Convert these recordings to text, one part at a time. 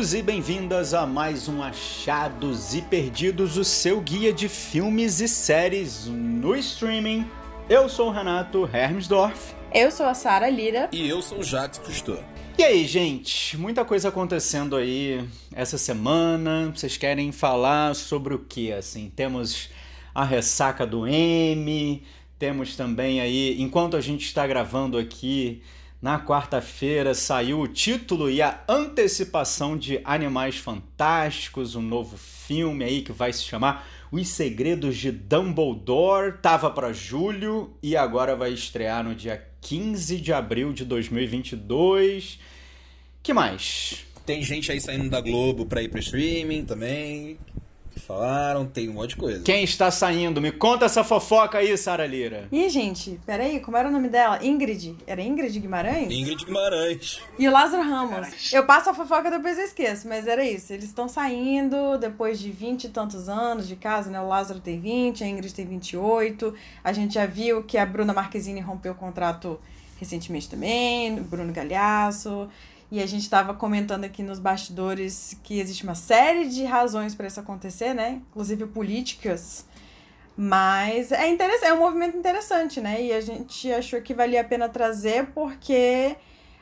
Bem-vindos e bem-vindas a mais um Achados e Perdidos, o seu guia de filmes e séries no streaming. Eu sou o Renato Hermsdorf. Eu sou a Sara Lira. E eu sou o Jacques Cousteau. E aí, gente? Muita coisa acontecendo aí essa semana. Vocês querem falar sobre o que? Assim, temos a ressaca do M, temos também aí, enquanto a gente está gravando aqui, na quarta-feira saiu o título e a antecipação de Animais Fantásticos, um novo filme aí que vai se chamar Os Segredos de Dumbledore. Tava para julho e agora vai estrear no dia 15 de abril de 2022. Que mais? Tem gente aí saindo da Globo para ir pro streaming também falaram, tem um monte de coisa. Quem está saindo? Me conta essa fofoca aí, Sara Lira. Ih, gente, peraí, como era o nome dela? Ingrid. Era Ingrid Guimarães? Ingrid Guimarães. E o Lázaro Ramos. Eu passo a fofoca depois eu esqueço, mas era isso. Eles estão saindo depois de vinte e tantos anos de casa, né? O Lázaro tem 20, a Ingrid tem 28. A gente já viu que a Bruna Marquezine rompeu o contrato recentemente também, Bruno Galhaço. E a gente estava comentando aqui nos bastidores que existe uma série de razões para isso acontecer, né? Inclusive políticas. Mas é interessante, é um movimento interessante, né? E a gente achou que valia a pena trazer porque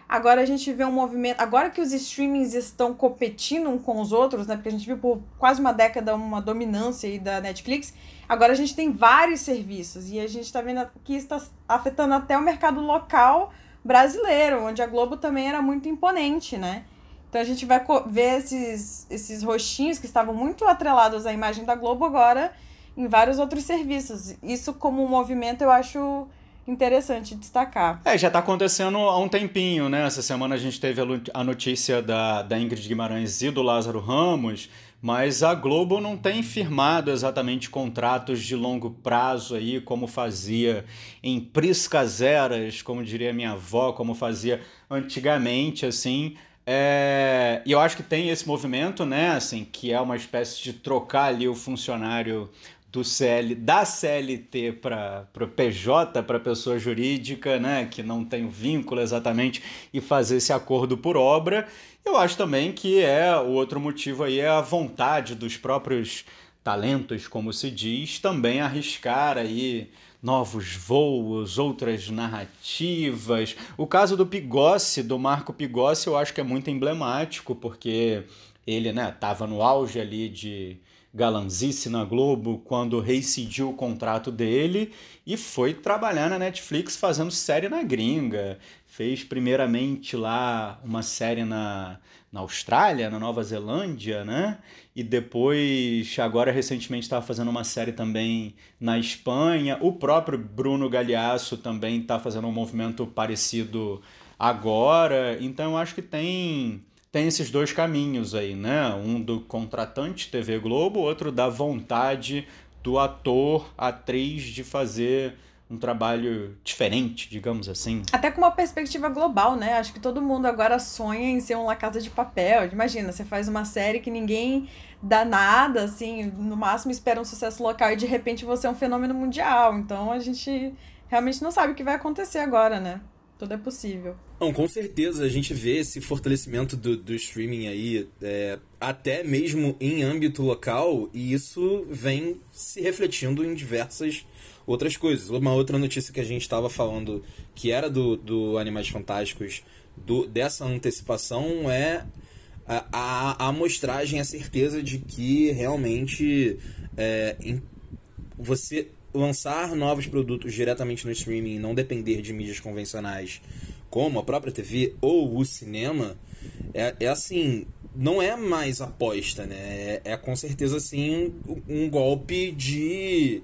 agora a gente vê um movimento, agora que os streamings estão competindo um com os outros, né? Porque a gente viu por quase uma década uma dominância aí da Netflix. Agora a gente tem vários serviços e a gente está vendo que está afetando até o mercado local brasileiro, onde a Globo também era muito imponente, né? Então a gente vai ver esses, esses rostinhos que estavam muito atrelados à imagem da Globo agora em vários outros serviços. Isso como um movimento eu acho interessante destacar. É, já está acontecendo há um tempinho, né? Essa semana a gente teve a notícia da, da Ingrid Guimarães e do Lázaro Ramos, mas a Globo não tem firmado exatamente contratos de longo prazo aí, como fazia em priscas eras, como diria minha avó, como fazia antigamente, assim. É... E eu acho que tem esse movimento, né, assim, que é uma espécie de trocar ali o funcionário do CL, da CLT para o PJ, para pessoa jurídica, né, que não tem vínculo exatamente, e fazer esse acordo por obra. Eu acho também que é o outro motivo aí é a vontade dos próprios talentos, como se diz, também arriscar aí novos voos, outras narrativas. O caso do Pigossi, do Marco Pigossi, eu acho que é muito emblemático, porque ele, né, tava no auge ali de galanzice na Globo quando reincidiu o contrato dele e foi trabalhar na Netflix fazendo série na gringa. Fez primeiramente lá uma série na, na Austrália, na Nova Zelândia, né? E depois, agora recentemente, estava fazendo uma série também na Espanha. O próprio Bruno Galhaço também está fazendo um movimento parecido agora. Então, eu acho que tem tem esses dois caminhos aí, né? Um do contratante TV Globo, outro da vontade do ator, atriz de fazer um trabalho diferente, digamos assim. Até com uma perspectiva global, né? Acho que todo mundo agora sonha em ser um La Casa de Papel. Imagina, você faz uma série que ninguém dá nada, assim, no máximo espera um sucesso local e de repente você é um fenômeno mundial. Então a gente realmente não sabe o que vai acontecer agora, né? Tudo é possível. Não, com certeza a gente vê esse fortalecimento do, do streaming aí, é, até mesmo em âmbito local, e isso vem se refletindo em diversas outras coisas. Uma outra notícia que a gente estava falando, que era do, do Animais Fantásticos, do, dessa antecipação, é a, a, a amostragem, a certeza de que realmente é, em, você lançar novos produtos diretamente no streaming e não depender de mídias convencionais como a própria TV ou o cinema, é, é assim, não é mais aposta, né? É, é com certeza assim um golpe de,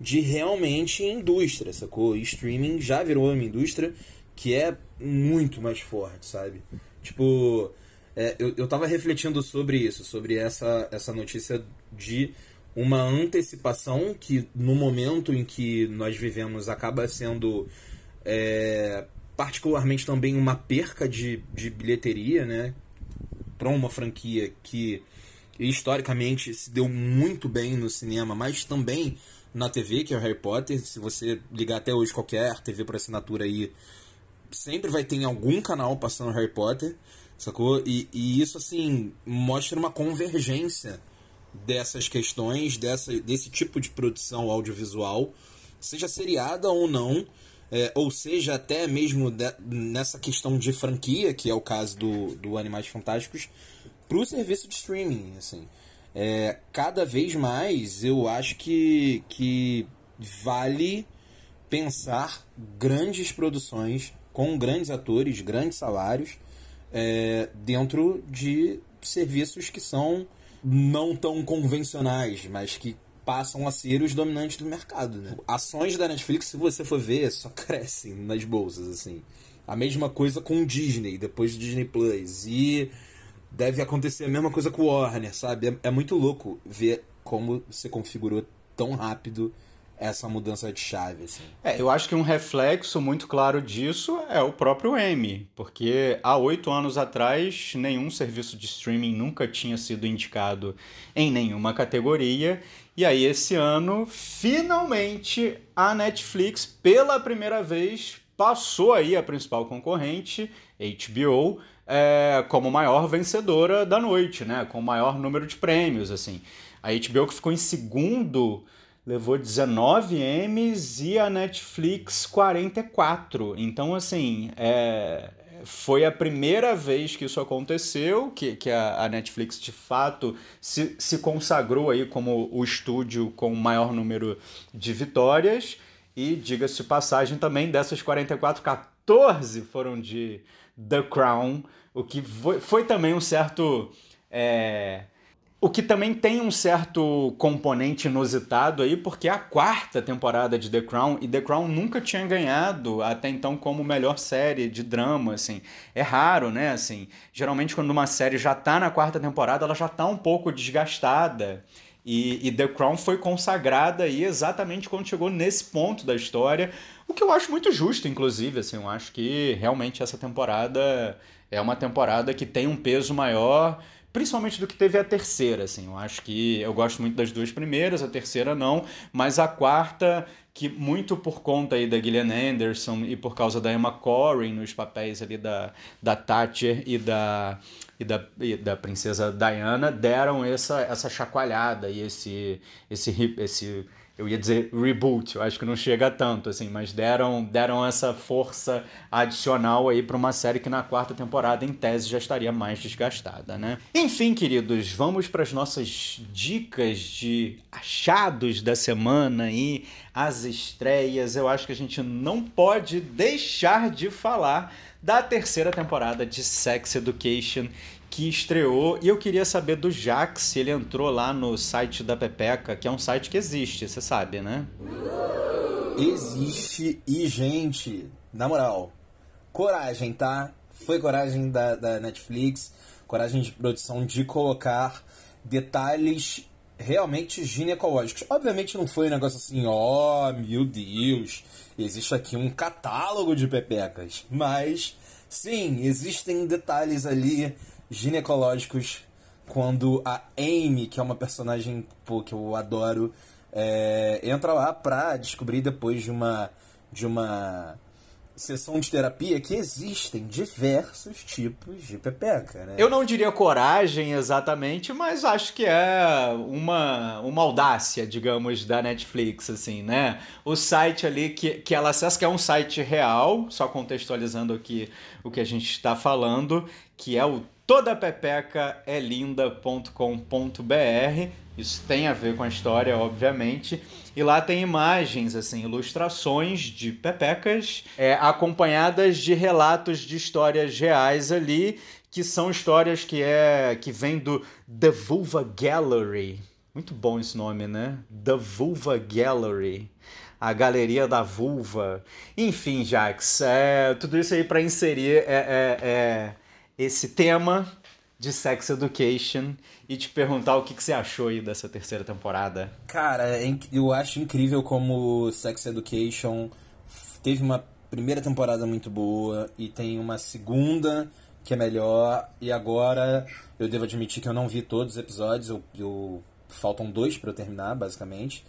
de realmente indústria, sacou? E streaming já virou uma indústria que é muito mais forte, sabe? Tipo, é, eu, eu tava refletindo sobre isso, sobre essa, essa notícia de uma antecipação que no momento em que nós vivemos acaba sendo é, particularmente também uma perca de, de bilheteria, né? Para uma franquia que historicamente se deu muito bem no cinema, mas também na TV, que é o Harry Potter. Se você ligar até hoje qualquer TV por assinatura aí, sempre vai ter em algum canal passando Harry Potter. Sacou? E, e isso, assim, mostra uma convergência dessas questões, dessa, desse tipo de produção audiovisual, seja seriada ou não, é, ou seja, até mesmo de, nessa questão de franquia, que é o caso do, do Animais Fantásticos, para o serviço de streaming. Assim. É, cada vez mais eu acho que, que vale pensar grandes produções com grandes atores, grandes salários, é, dentro de serviços que são não tão convencionais, mas que passam a ser os dominantes do mercado, né? Ações da Netflix, se você for ver, só crescem nas bolsas, assim. A mesma coisa com o Disney, depois do Disney Plus. E deve acontecer a mesma coisa com o Warner, sabe? É, é muito louco ver como se configurou tão rápido essa mudança de chave. Assim. É, eu acho que um reflexo muito claro disso é o próprio M, porque há oito anos atrás nenhum serviço de streaming nunca tinha sido indicado em nenhuma categoria. E aí, esse ano, finalmente, a Netflix, pela primeira vez, passou aí a principal concorrente, HBO, é, como maior vencedora da noite, né? Com o maior número de prêmios, assim. A HBO que ficou em segundo levou 19 M's e a Netflix 44. Então, assim, é, foi a primeira vez que isso aconteceu, que, que a, a, Netflix de fato se, se consagrou aí como o estúdio com o maior número de vitórias. E diga-se de passagem também, dessas 44, 14 foram de The Crown, o que foi, foi também um certo. É, o que também tem um certo componente inusitado aí, porque é a quarta temporada de The Crown, e The Crown nunca tinha ganhado até então como melhor série de drama, assim. É raro, né, assim. Geralmente quando uma série já tá na quarta temporada, ela já tá um pouco desgastada. E, e The Crown foi consagrada aí exatamente quando chegou nesse ponto da história, o que eu acho muito justo, inclusive, assim. Eu acho que realmente essa temporada é uma temporada que tem um peso maior principalmente do que teve a terceira, assim. Eu acho que eu gosto muito das duas primeiras, a terceira não, mas a quarta que muito por conta aí da Gillian Anderson e por causa da Emma Corrin nos papéis ali da, da Thatcher e da, e da, e da princesa Diana deram essa, essa chacoalhada e esse, esse, esse eu ia dizer reboot, eu acho que não chega tanto, assim, mas deram, deram essa força adicional aí para uma série que na quarta temporada, em tese, já estaria mais desgastada, né? Enfim, queridos, vamos para as nossas dicas de achados da semana e as estreias. Eu acho que a gente não pode deixar de falar da terceira temporada de Sex Education que estreou e eu queria saber do Jax se ele entrou lá no site da Pepeca, que é um site que existe, você sabe, né? Existe e, gente, na moral, coragem, tá? Foi coragem da, da Netflix, coragem de produção de colocar detalhes realmente ginecológicos. Obviamente não foi um negócio assim, ó, oh, meu Deus, existe aqui um catálogo de pepecas. Mas, sim, existem detalhes ali ginecológicos quando a Amy, que é uma personagem pô, que eu adoro, é, entra lá pra descobrir depois de uma de uma sessão de terapia que existem diversos tipos de pepeca, né? Eu não diria coragem exatamente, mas acho que é uma, uma audácia, digamos, da Netflix, assim, né? O site ali que, que ela acessa, que é um site real, só contextualizando aqui o que a gente está falando, que é o todapepecaelinda.com.br. Isso tem a ver com a história, obviamente. E lá tem imagens, assim, ilustrações de pepecas, é, acompanhadas de relatos de histórias reais ali, que são histórias que é que vem do The Vulva Gallery. Muito bom esse nome, né? The Vulva Gallery a galeria da vulva. Enfim, Jax, é, tudo isso aí para inserir é, é, é esse tema de Sex Education e te perguntar o que, que você achou aí dessa terceira temporada. Cara, é eu acho incrível como Sex Education teve uma primeira temporada muito boa e tem uma segunda que é melhor e agora eu devo admitir que eu não vi todos os episódios, eu, eu faltam dois para eu terminar, basicamente.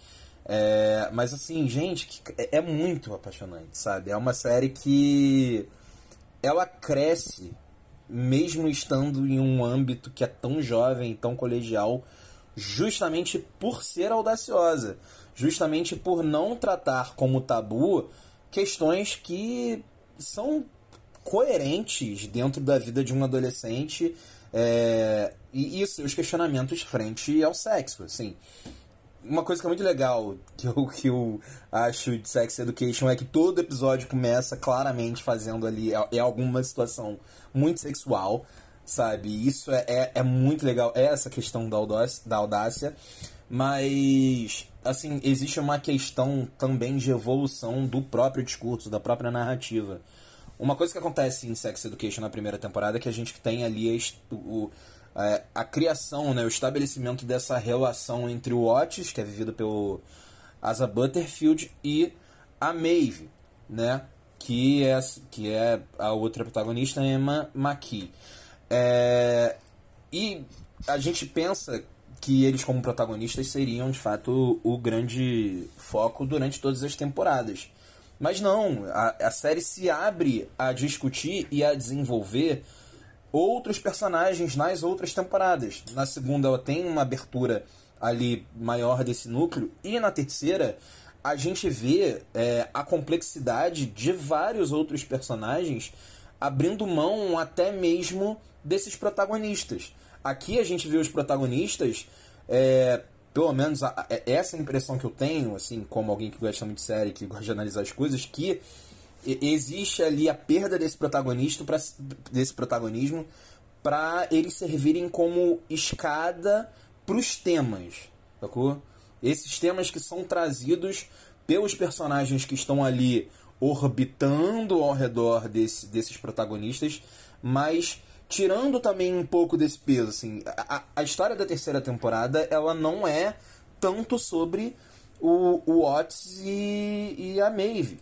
É, mas assim, gente, é, é muito apaixonante, sabe? É uma série que ela cresce mesmo estando em um âmbito que é tão jovem, tão colegial, justamente por ser audaciosa, justamente por não tratar como tabu questões que são coerentes dentro da vida de um adolescente é, e, e seus questionamentos frente ao sexo, assim. Uma coisa que é muito legal que eu, que eu acho de Sex Education é que todo episódio começa claramente fazendo ali é, é alguma situação muito sexual, sabe? Isso é, é, é, muito legal, é essa questão da audácia, da audácia, mas, assim, existe uma questão também de evolução do próprio discurso, da própria narrativa. Uma coisa que acontece em Sex Education na primeira temporada é que a gente tem ali o, a, a criação, né, o estabelecimento dessa relação entre o Otis, que é vivido pelo Asa Butterfield, e a Maeve, né, que é, que é a outra protagonista, Emma McKee. É, e a gente pensa que eles, como protagonistas, seriam de fato o, o grande foco durante todas as temporadas. Mas não, a, a série se abre a discutir e a desenvolver outros personagens nas outras temporadas. Na segunda, ela tem uma abertura ali maior desse núcleo, e na terceira, a gente vê é, a complexidade de vários outros personagens abrindo mão até mesmo desses protagonistas. Aqui a gente vê os protagonistas é, pelo menos a, a, essa impressão que eu tenho, assim, como alguém que gosta muito de série, que gosta de analisar as coisas, que existe ali a perda desse protagonista pra, desse protagonismo para eles servirem como escada para os temas, sacou? Esses temas que são trazidos pelos personagens que estão ali orbitando ao redor desse, desses protagonistas, mas tirando também um pouco desse peso, assim, a, a história da terceira temporada, ela não é tanto sobre o, o Otis e, e a Maeve.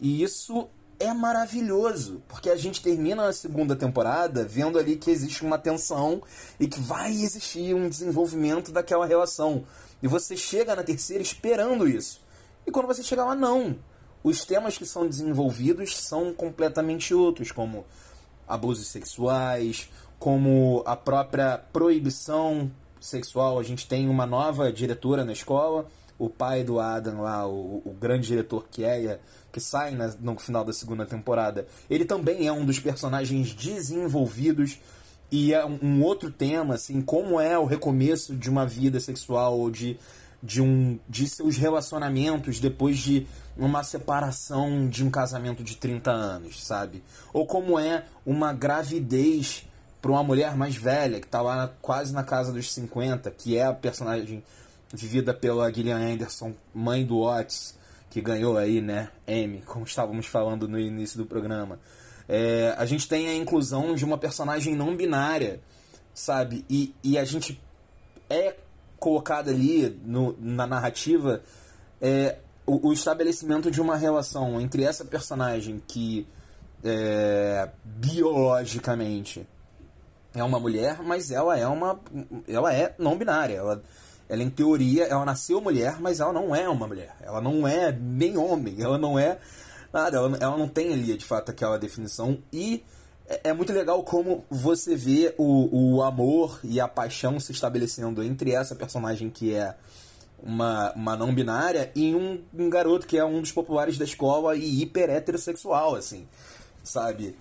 E isso é maravilhoso, porque a gente termina a segunda temporada vendo ali que existe uma tensão e que vai existir um desenvolvimento daquela relação. E você chega na terceira esperando isso. E quando você chega lá, não. Os temas que são desenvolvidos são completamente outros, como abusos sexuais, como a própria proibição sexual. A gente tem uma nova diretora na escola, o pai do Adam lá, o, o grande diretor que é, que sai na, no final da segunda temporada. Ele também é um dos personagens desenvolvidos e é um, um outro tema, assim, como é o recomeço de uma vida sexual ou de de um de seus relacionamentos depois de uma separação de um casamento de 30 anos, sabe? Ou como é uma gravidez para uma mulher mais velha, que está lá quase na casa dos 50, que é a personagem vivida pela Gillian Anderson, mãe do Otis, que ganhou aí, né, M, como estávamos falando no início do programa. É, a gente tem a inclusão de uma personagem não binária, sabe? E, e a gente é colocado ali no, na narrativa é o, o, estabelecimento de uma relação entre essa personagem que é, biologicamente é uma mulher, mas ela é uma ela é não binária. Ela, ela em teoria ela nasceu mulher, mas ela não é uma mulher. Ela não é nem homem. Ela não é nada. Ela, ela não tem ali de fato aquela definição e é, é muito legal como você vê o, o amor e a paixão se estabelecendo entre essa personagem que é uma, uma não binária e um, um garoto que é um dos populares da escola e hiper heterossexual, assim, sabe?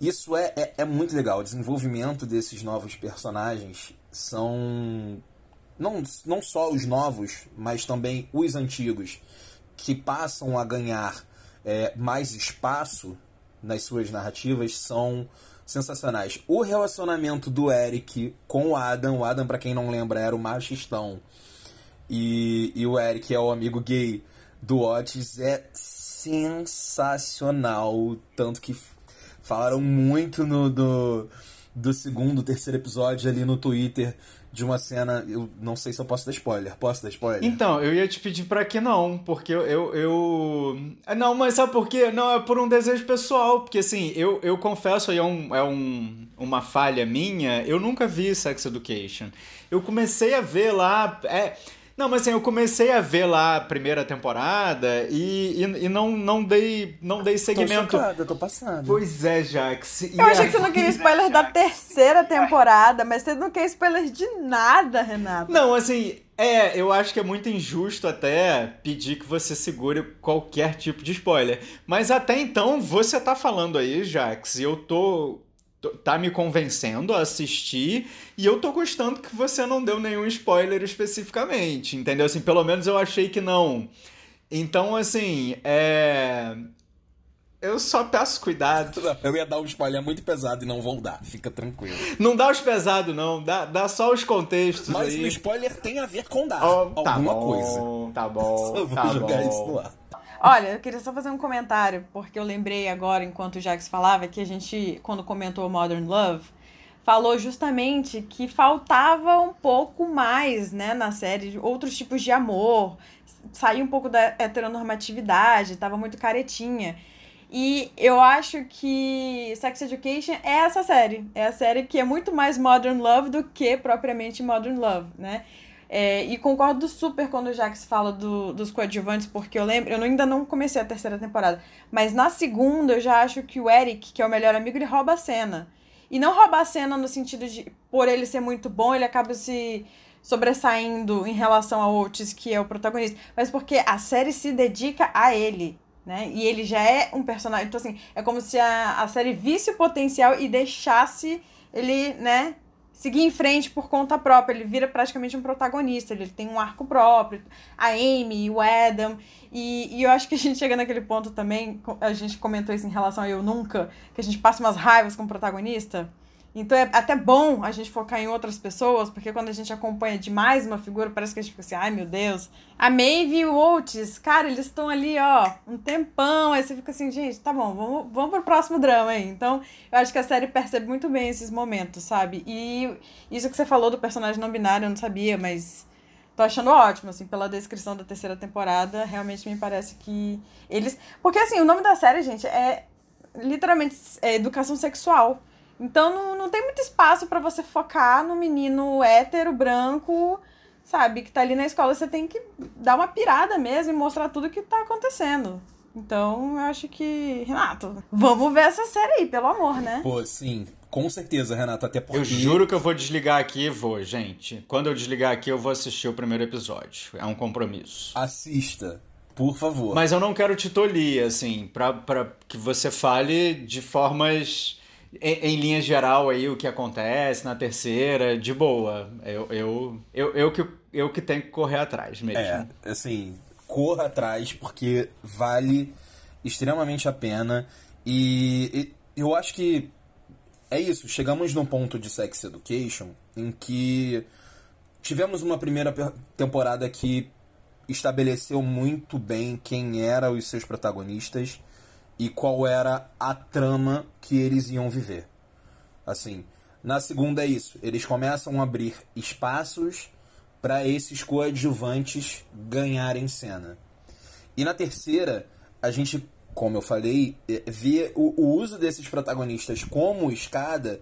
Isso é, é, é muito legal. O desenvolvimento desses novos personagens são. Não, não só os novos, mas também os antigos, que passam a ganhar é, mais espaço nas suas narrativas são sensacionais. O relacionamento do Eric com o Adam, o Adam, para quem não lembra, era o machistão, e, e o Eric é o amigo gay do Otis, é sensacional. Tanto que falaram muito no, do, do segundo, terceiro episódio ali no Twitter de uma cena. Eu não sei se eu posso dar spoiler. Posso dar spoiler? Então, eu ia te pedir para que não, porque eu, eu, eu. É, não, mas sabe por quê? Não, é por um desejo pessoal. Porque assim, eu, eu confesso, aí é, um, é um, uma falha minha, eu nunca vi Sex Education. Eu comecei a ver lá. É, Não, mas assim, eu comecei a ver lá a primeira temporada e, e, e não, não dei não dei segmento. Tô chocado, eu tô passando. Pois é, Jax. Eu achei que você não queria spoiler da terceira temporada, mas você não quer spoiler de nada, Renato. Não, assim, é, eu acho que é muito injusto até pedir que você segure qualquer tipo de spoiler. Mas até então, você tá falando aí, Jax, e eu tô tá me convencendo a assistir e eu tô gostando que você não deu nenhum spoiler especificamente, entendeu? Assim, pelo menos eu achei que não. Então, assim, é. Eu só peço cuidado. Eu ia dar um spoiler muito pesado e não vou dar, fica tranquilo. Não dá os pesados, não. Dá, dá só os contextos. Mas aí. o spoiler tem a ver com dar Oh, tá alguma bom, coisa. Tá bom. Só vou tá jogar bom. isso no ar. Olha, eu queria só fazer um comentário, porque eu lembrei agora, enquanto o Jax falava, que a gente, quando comentou Modern Love, falou justamente que faltava um pouco mais, né, na série, outros tipos de amor, sair um pouco da heteronormatividade, tava muito caretinha. E eu acho que Sex Education é essa série. É a série que é muito mais Modern Love do que propriamente Modern Love, né? É, e concordo super quando o Jax fala do, dos coadjuvantes, porque eu lembro, eu ainda não comecei a terceira temporada, mas na segunda eu já acho que o Eric, que é o melhor amigo, ele rouba a cena. E não rouba a cena no sentido de, por ele ser muito bom, ele acaba se sobressaindo em relação ao Otis, que é o protagonista, mas porque a série se dedica a ele, né? E ele já é um personagem. Então, assim, é como se a, a série visse o potencial e deixasse ele, né? Seguir em frente por conta própria. Ele vira praticamente um protagonista. Ele tem um arco próprio. A Amy, o Adam. E, e eu acho que a gente chega naquele ponto também. A gente comentou isso em relação a Eu Nunca. Que a gente passa umas raivas com o protagonista. Então é até bom a gente focar em outras pessoas, porque quando a gente acompanha demais uma figura, parece que a gente fica assim, ai meu Deus. A Maeve e o Otis, cara, eles estão ali, ó, um tempão. Aí você fica assim, gente, tá bom, vamos, vamos pro próximo drama aí. Então, eu acho que a série percebe muito bem esses momentos, sabe? E isso que você falou do personagem não binário, eu não sabia, mas tô achando ótimo, assim, pela descrição da terceira temporada, realmente me parece que eles. Porque assim, o nome da série, gente, é literalmente é educação sexual. Então não, não tem muito espaço para você focar no menino hétero, branco, sabe, que tá ali na escola. Você tem que dar uma pirada mesmo e mostrar tudo que tá acontecendo. Então, eu acho que, Renato, vamos ver essa série aí, pelo amor, né? Pô, sim, com certeza, Renato, até porque... Eu juro que eu vou desligar aqui e vou, gente. Quando eu desligar aqui, eu vou assistir o primeiro episódio. É um compromisso. Assista, por favor. Mas eu não quero te tolir, assim, pra, pra que você fale de formas. Em, em linha geral aí o que acontece na terceira, de boa. Eu, eu, eu, eu, que, eu que tenho que correr atrás mesmo. É, assim, corra atrás porque vale extremamente a pena. E, e eu acho que é isso. Chegamos num ponto de Sex Education em que tivemos uma primeira temporada que estabeleceu muito bem quem eram os seus protagonistas e qual era a trama que eles iam viver. Assim, na segunda é isso. Eles começam a abrir espaços para esses coadjuvantes ganharem cena. E na terceira, a gente, como eu falei, eh, vê o, o uso desses protagonistas como escada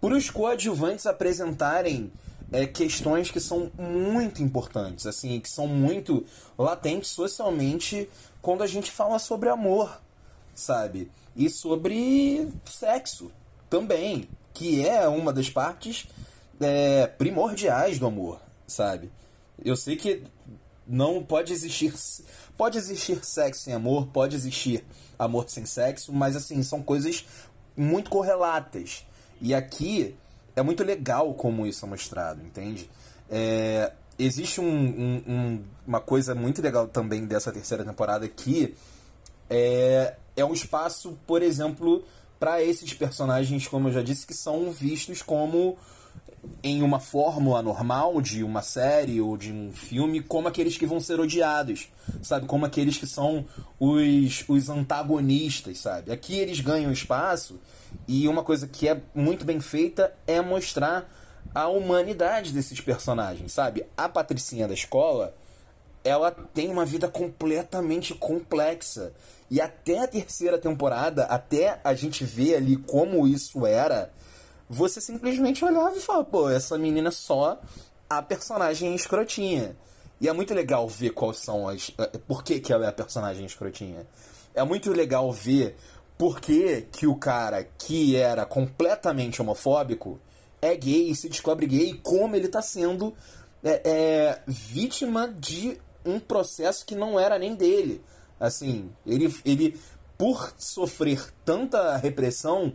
para os coadjuvantes apresentarem eh, questões que são muito importantes, assim, que são muito latentes socialmente quando a gente fala sobre amor, sabe? E sobre sexo também, que é uma das partes eh, primordiais do amor, sabe? Eu sei que não pode existir pode existir sexo sem amor, pode existir amor sem sexo, mas assim, são coisas muito correlatas. E aqui é muito legal como isso é mostrado, entende? É, existe um, um- um- uma coisa muito legal também dessa terceira temporada que é, é um espaço, por exemplo, para esses personagens, como eu já disse, que são vistos como em uma fórmula normal de uma série ou de um filme, como aqueles que vão ser odiados, sabe? Como aqueles que são os, os antagonistas, sabe? Aqui eles ganham espaço e uma coisa que é muito bem feita é mostrar a humanidade desses personagens, sabe? A Patricinha da escola, ela tem uma vida completamente complexa. E até a terceira temporada, até a gente ver ali como isso era, você simplesmente olhava e falava, pô, essa menina é só a personagem escrotinha. E é muito legal ver quais são as. Eh, por que, que ela é a personagem escrotinha. É muito legal ver por que, que o cara que era completamente homofóbico é gay e se descobre gay como ele tá sendo é, é, vítima de um processo que não era nem dele. Assim, ele, ele por sofrer tanta repressão,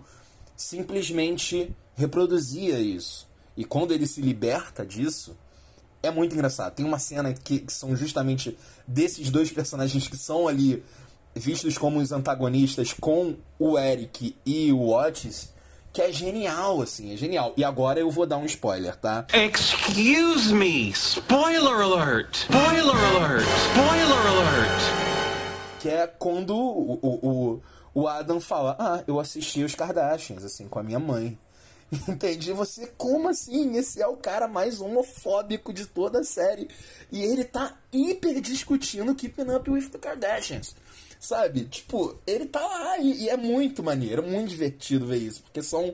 simplesmente reproduzia isso. E quando ele se liberta disso, é muito engraçado. Tem uma cena que, que são justamente desses dois personagens que são ali vistos como os antagonistas com o Eric e o Otis, que é genial, assim, é genial. E agora eu vou dar um spoiler, tá? Excuse me! Spoiler alert! Spoiler alert! Spoiler alert! Que é quando o, o, o Adam fala, ah, eu assisti os Kardashians, assim, com a minha mãe. Entendi. Você, como assim? Esse é o cara mais homofóbico de toda a série. E ele tá hiper discutindo Keeping Up with the Kardashians. Sabe? Tipo, ele tá lá e, e é muito maneiro, muito divertido ver isso. Porque são,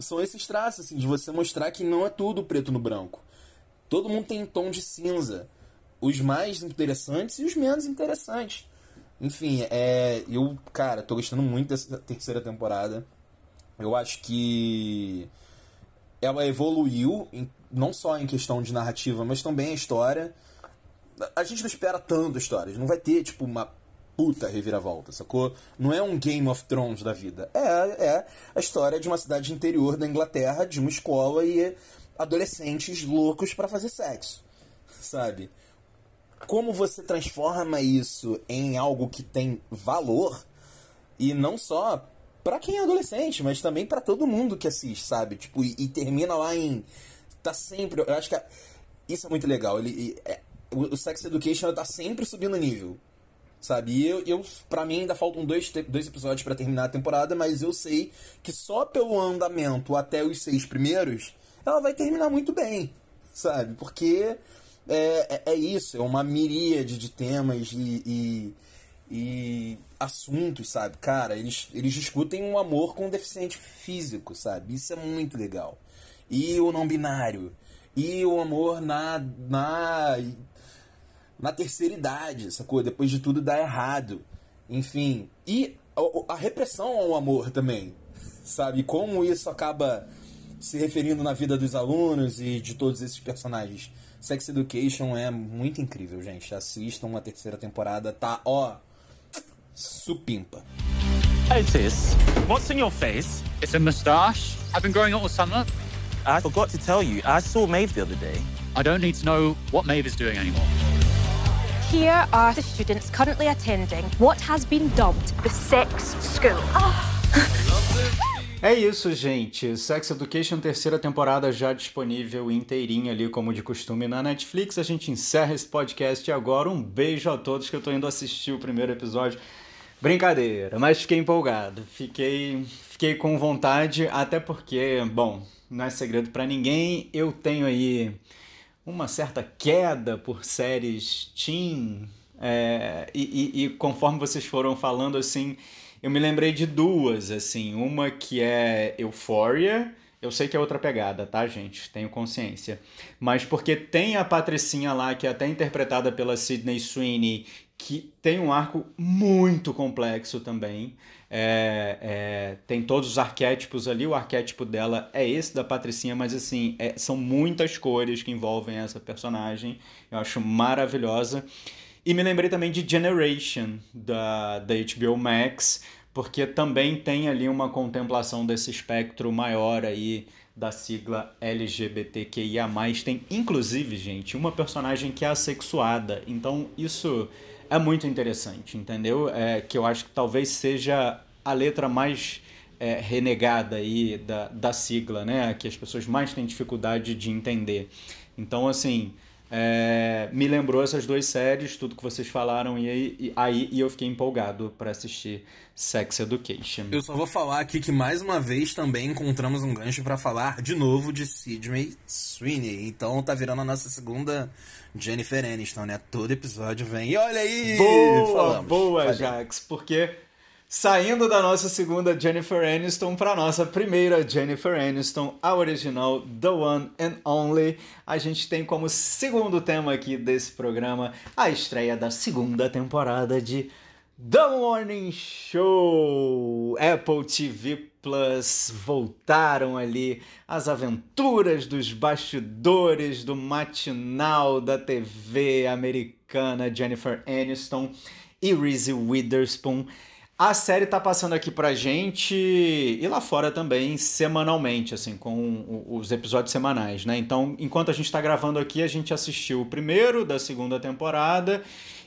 são esses traços, assim, de você mostrar que não é tudo preto no branco. Todo mundo tem tom de cinza. Os mais interessantes e os menos interessantes. Enfim, é. Eu, cara, tô gostando muito dessa terceira temporada. Eu acho que ela evoluiu, em, não só em questão de narrativa, mas também a história. A gente não espera tanto histórias. Não vai ter, tipo, uma puta reviravolta, sacou? Não é um Game of Thrones da vida. É, é a história de uma cidade interior da Inglaterra, de uma escola e adolescentes loucos para fazer sexo, sabe? Como você transforma isso em algo que tem valor e não só para quem é adolescente, mas também para todo mundo que assiste, sabe? Tipo, e, e, termina lá em tá sempre, eu acho que a, isso é muito legal. Ele é, o, o Sex Education tá sempre subindo nível. Sabe? E eu, eu para mim ainda faltam dois, dois episódios para terminar a temporada, mas eu sei que só pelo andamento até os seis primeiros, ela vai terminar muito bem, sabe? Porque é, é, é isso, é uma miríade de temas e, e, e, assuntos, sabe? Cara, eles, eles discutem um amor com um deficiente físico, sabe? Isso é muito legal. E o não binário. E o amor na, na na terceira idade, sacou? Depois de tudo dá errado. Enfim. E a, a repressão ao amor também, sabe? Como isso acaba se referindo na vida dos alunos e de todos esses personagens. Sex Education é muito incrível, gente. Assistam a terceira temporada, tá? Ó, supimpa. Otis, what's in your face? It's a moustache. I've been growing it all summer. I forgot to tell you, I saw Maeve the other day. I don't need to know what Maeve is doing anymore. Here are the students currently attending what has been dubbed the sex school. É isso, gente. Sex Education, terceira temporada já disponível inteirinha ali, como de costume, na Netflix. A gente encerra esse podcast agora. Um beijo a todos que eu tô indo assistir o primeiro episódio. Brincadeira, mas fiquei empolgado. Fiquei, fiquei com vontade, até porque, bom, não é segredo para ninguém. Eu tenho aí uma certa queda por séries teen. É, e, e, e, conforme vocês foram falando, assim, eu me lembrei de duas, assim. Uma que é Euphoria. Eu sei que é outra pegada, tá, gente? Tenho consciência. Mas porque tem a Patricinha lá, que é até interpretada pela Sydney Sweeney, que tem um arco muito complexo também. É, é, tem todos os arquétipos ali, o arquétipo dela é esse da Patricinha, mas assim, é, são muitas cores que envolvem essa personagem. Eu acho maravilhosa. E me lembrei também de Generation, da, da HBO Max, porque também tem ali uma contemplação desse espectro maior aí da sigla LGBTQIA+. Tem, inclusive, gente, uma personagem que é assexuada. Então, isso é muito interessante, entendeu? É, que eu acho que talvez seja a letra mais é, renegada aí da, da sigla, né? Que as pessoas mais têm dificuldade de entender. Então, assim, é, me lembrou essas duas séries, tudo que vocês falaram, e aí, e, aí, e eu fiquei empolgado para assistir Sex Education. Eu só vou falar aqui que mais uma vez também encontramos um gancho para falar de novo de Sidney Sweeney. Então tá virando a nossa segunda Jennifer Aniston, né? Todo episódio vem. E olha aí! Boa, falamos. boa, Jax, porque Saindo da nossa segunda Jennifer Aniston para nossa primeira Jennifer Aniston, a original The One and Only, a gente tem como segundo tema aqui desse programa a estreia da segunda temporada de The Morning Show. Apple TV Plus voltaram ali as aventuras dos bastidores do matinal da TV americana Jennifer Aniston e Reese Witherspoon. A série tá passando aqui pra gente e lá fora também semanalmente, assim, com os episódios semanais, né? Então, enquanto a gente tá gravando aqui, a gente assistiu o primeiro da segunda temporada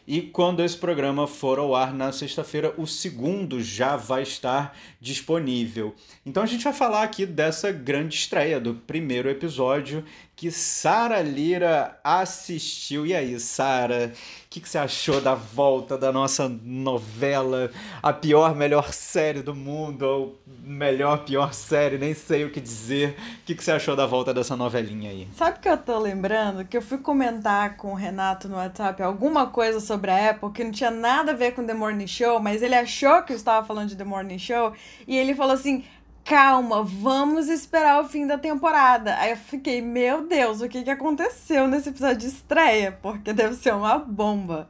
e quando esse programa for ao ar na sexta-feira, o segundo já vai estar disponível. Então a gente vai falar aqui dessa grande estreia do primeiro episódio que Sara Lira assistiu. E aí, Sara, o que, que, você achou da volta da nossa novela? A pior, melhor série do mundo, ou melhor, pior série, nem sei o que dizer. O que, que você achou da volta dessa novelinha aí? Sabe que eu tô lembrando? Que eu fui comentar com o Renato no WhatsApp alguma coisa sobre a Apple que não tinha nada a ver com The Morning Show, mas ele achou que eu estava falando de The Morning Show e ele falou assim: calma, vamos esperar o fim da temporada. Aí eu fiquei, meu Deus, o que, que aconteceu nesse episódio de estreia? Porque deve ser uma bomba.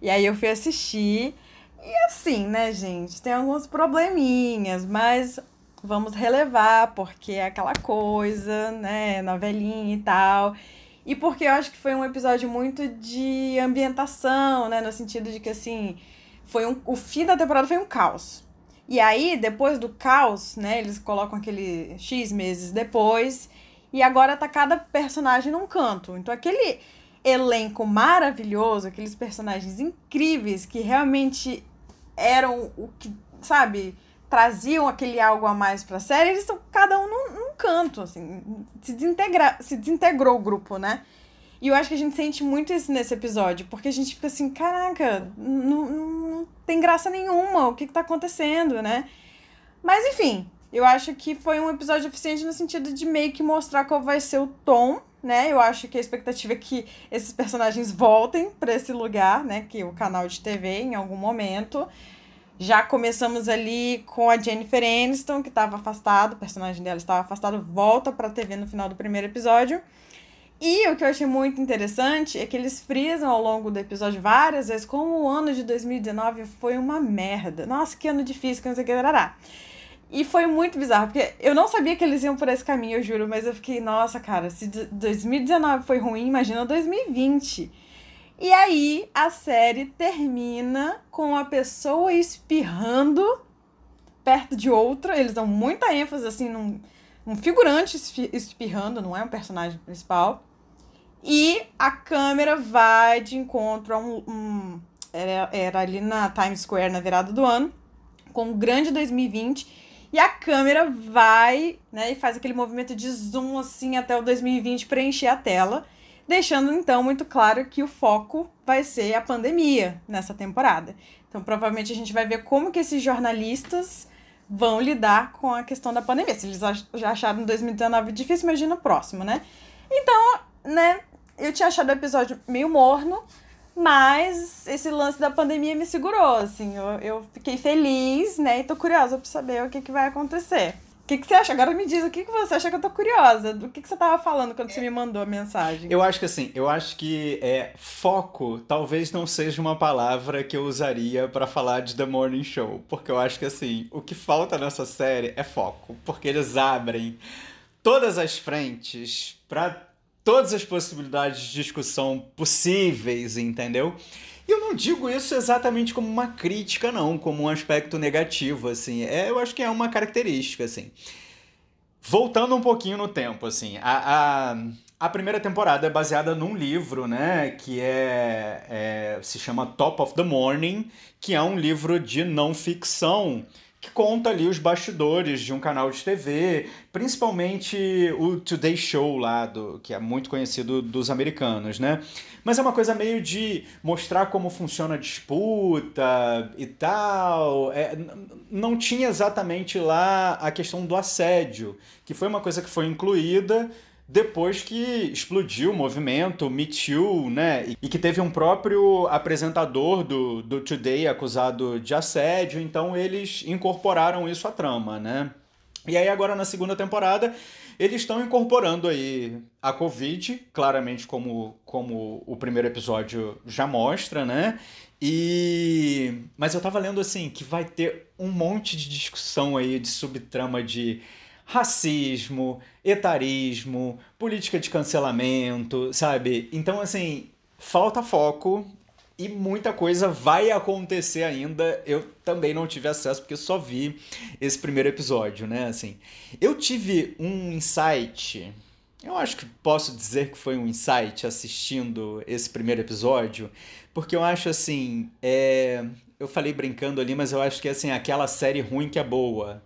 E aí eu fui assistir. E assim, né, gente, tem alguns probleminhas, mas vamos relevar, porque é aquela coisa, né, novelinha e tal. E porque eu acho que foi um episódio muito de ambientação, né, no sentido de que, assim, foi um, o fim da temporada foi um caos. E aí, depois do caos, né, eles colocam aquele X meses depois, e agora tá cada personagem num canto. Então aquele elenco maravilhoso, aqueles personagens incríveis que realmente eram o que, sabe, traziam aquele algo a mais pra série, eles estão cada um num, num canto, assim, se, desintegra, se desintegrou o grupo, né? E eu acho que a gente sente muito isso nesse episódio, porque a gente fica assim, caraca, não, não tem graça nenhuma, o que, que tá acontecendo, né? Mas enfim, eu acho que foi um episódio eficiente no sentido de meio que mostrar qual vai ser o tom, né? Eu acho que a expectativa é que esses personagens voltem para esse lugar, né? Que o canal de TV em algum momento. Já começamos ali com a Jennifer Aniston, que estava afastado, o personagem dela estava afastado, volta para a TV no final do primeiro episódio. E o que eu achei muito interessante é que eles frisam ao longo do episódio várias vezes como o ano de 2019 foi uma merda. Nossa, que ano difícil, que não sei o que, dará. E foi muito bizarro, porque eu não sabia que eles iam por esse caminho, eu juro, mas eu fiquei, nossa, cara, se 2019 foi ruim, imagina 2020. E aí a série termina com a pessoa espirrando perto de outra. Eles dão muita ênfase assim num, um figurante espirrando, não é um personagem principal. E a câmera vai de encontro a um. um era, era ali na Times Square na virada do ano, com o grande 2020. E a câmera vai, né, e faz aquele movimento de zoom assim até o 2020 preencher a tela, deixando então muito claro que o foco vai ser a pandemia nessa temporada. Então, provavelmente a gente vai ver como que esses jornalistas vão lidar com a questão da pandemia. Se eles já acharam 2019 difícil, imagina o próximo, né? Então, né, eu tinha achado o episódio meio morno, mas esse lance da pandemia me segurou, assim. Eu, eu fiquei feliz, né, e tô curiosa pra saber o que, que vai acontecer. O que, que você acha? Agora me diz, o que, que você acha que eu tô curiosa? Do que, que você tava falando quando você me mandou a mensagem? Eu acho que assim, eu acho que é, foco talvez não seja uma palavra que eu usaria para falar de The Morning Show. Porque eu acho que assim, o que falta nessa série é foco. Porque eles abrem todas as frentes para todas as possibilidades de discussão possíveis, entendeu? E eu não digo isso exatamente como uma crítica, não, como um aspecto negativo, assim. É, eu acho que é uma característica, assim. Voltando um pouquinho no tempo, assim, a, a, a primeira temporada é baseada num livro, né, que é, é, se chama Top of the Morning, que é um livro de não ficção que conta ali os bastidores de um canal de TV, principalmente o Today Show lá, do, que é muito conhecido dos americanos, né? Mas é uma coisa meio de mostrar como funciona a disputa e tal. É, não tinha exatamente lá a questão do assédio, que foi uma coisa que foi incluída depois que explodiu o movimento Me Too, né? E que teve um próprio apresentador do, do Today acusado de assédio, então eles incorporaram isso à trama, né? E aí agora na segunda temporada eles estão incorporando aí a Covid, claramente como, como o primeiro episódio já mostra, né? E mas eu tava lendo assim que vai ter um monte de discussão aí de subtrama de racismo, etarismo, política de cancelamento, sabe? Então, assim, falta foco e muita coisa vai acontecer ainda. Eu também não tive acesso porque só vi esse primeiro episódio, né? Assim, eu tive um insight. Eu acho que posso dizer que foi um insight assistindo esse primeiro episódio, porque eu acho assim, é... eu falei brincando ali, mas eu acho que assim aquela série ruim que é boa.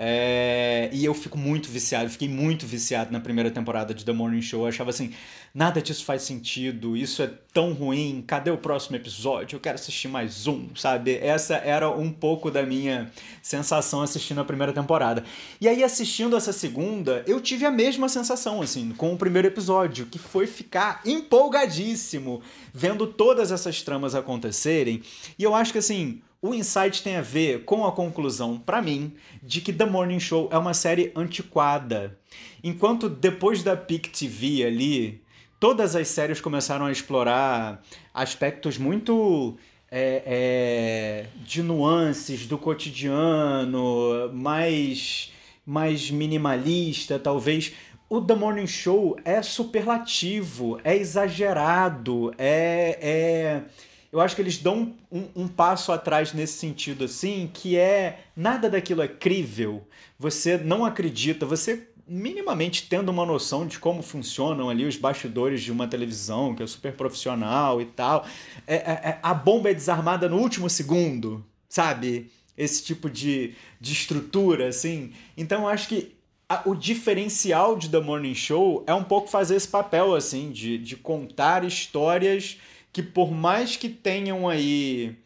É, e eu fico muito viciado, fiquei muito viciado na primeira temporada de The Morning Show. Eu achava assim, nada disso faz sentido, isso é tão ruim, cadê o próximo episódio? Eu quero assistir mais um, sabe? Essa era um pouco da minha sensação assistindo a primeira temporada. E aí, assistindo essa segunda, eu tive a mesma sensação, assim, com o primeiro episódio, que foi ficar empolgadíssimo vendo todas essas tramas acontecerem. E eu acho que, assim, o insight tem a ver com a conclusão, para mim, de que The Morning Show é uma série antiquada. Enquanto depois da Peak TV ali, todas as séries começaram a explorar aspectos muito é, é, de nuances do cotidiano, mais, mais minimalista, talvez. O The Morning Show é superlativo, é exagerado, é, é eu acho que eles dão um, um, passo atrás nesse sentido, assim, que é nada daquilo é crível. Você não acredita, você minimamente tendo uma noção de como funcionam ali os bastidores de uma televisão, que é super profissional e tal. É, é, é, a bomba é desarmada no último segundo, sabe? Esse tipo de, de estrutura, assim. Então eu acho que o diferencial de The Morning Show é um pouco fazer esse papel, assim, de, de contar histórias que por mais que tenham aí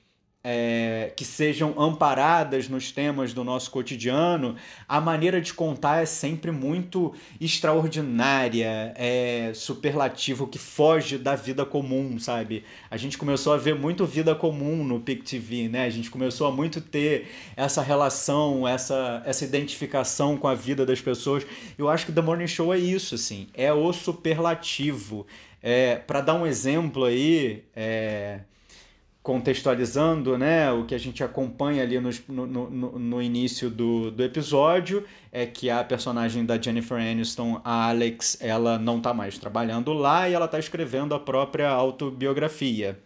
é, que sejam amparadas nos temas do nosso cotidiano, a maneira de contar é sempre muito extraordinária, é superlativo, que foge da vida comum, sabe? A gente começou a ver muito vida comum no PIC TV, né? A gente começou a muito ter essa relação, essa, essa identificação com a vida das pessoas. Eu acho que The Morning Show é isso, assim, é o superlativo. É, Para dar um exemplo aí, é, contextualizando né, o que a gente acompanha ali no, no, no, no, início do, do episódio, é que a personagem da Jennifer Aniston, a Alex, ela não está mais trabalhando lá e ela está escrevendo a própria autobiografia.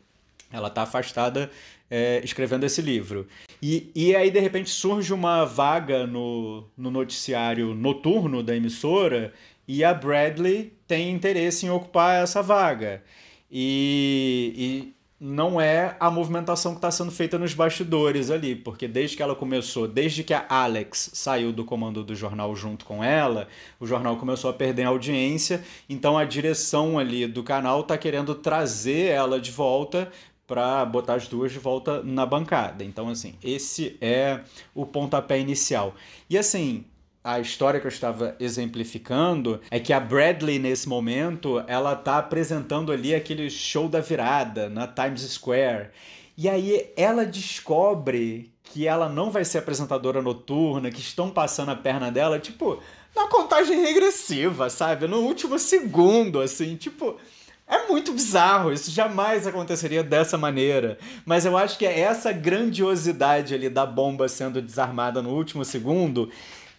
Ela está afastada é, escrevendo esse livro. E, e aí, de repente, surge uma vaga no, no noticiário noturno da emissora e a Bradley tem interesse em ocupar essa vaga. E, e não é a movimentação que está sendo feita nos bastidores ali, porque desde que ela começou, desde que a Alex saiu do comando do jornal junto com ela, o jornal começou a perder audiência, então a direção ali do canal está querendo trazer ela de volta para botar as duas de volta na bancada. Então, assim, esse é o pontapé inicial. E assim, a história que eu estava exemplificando é que a Bradley, nesse momento, ela tá apresentando ali aquele show da virada na Times Square. E aí ela descobre que ela não vai ser apresentadora noturna, que estão passando a perna dela, tipo, na contagem regressiva, sabe? No último segundo, assim, tipo. É muito bizarro, isso jamais aconteceria dessa maneira. Mas eu acho que é essa grandiosidade ali da bomba sendo desarmada no último segundo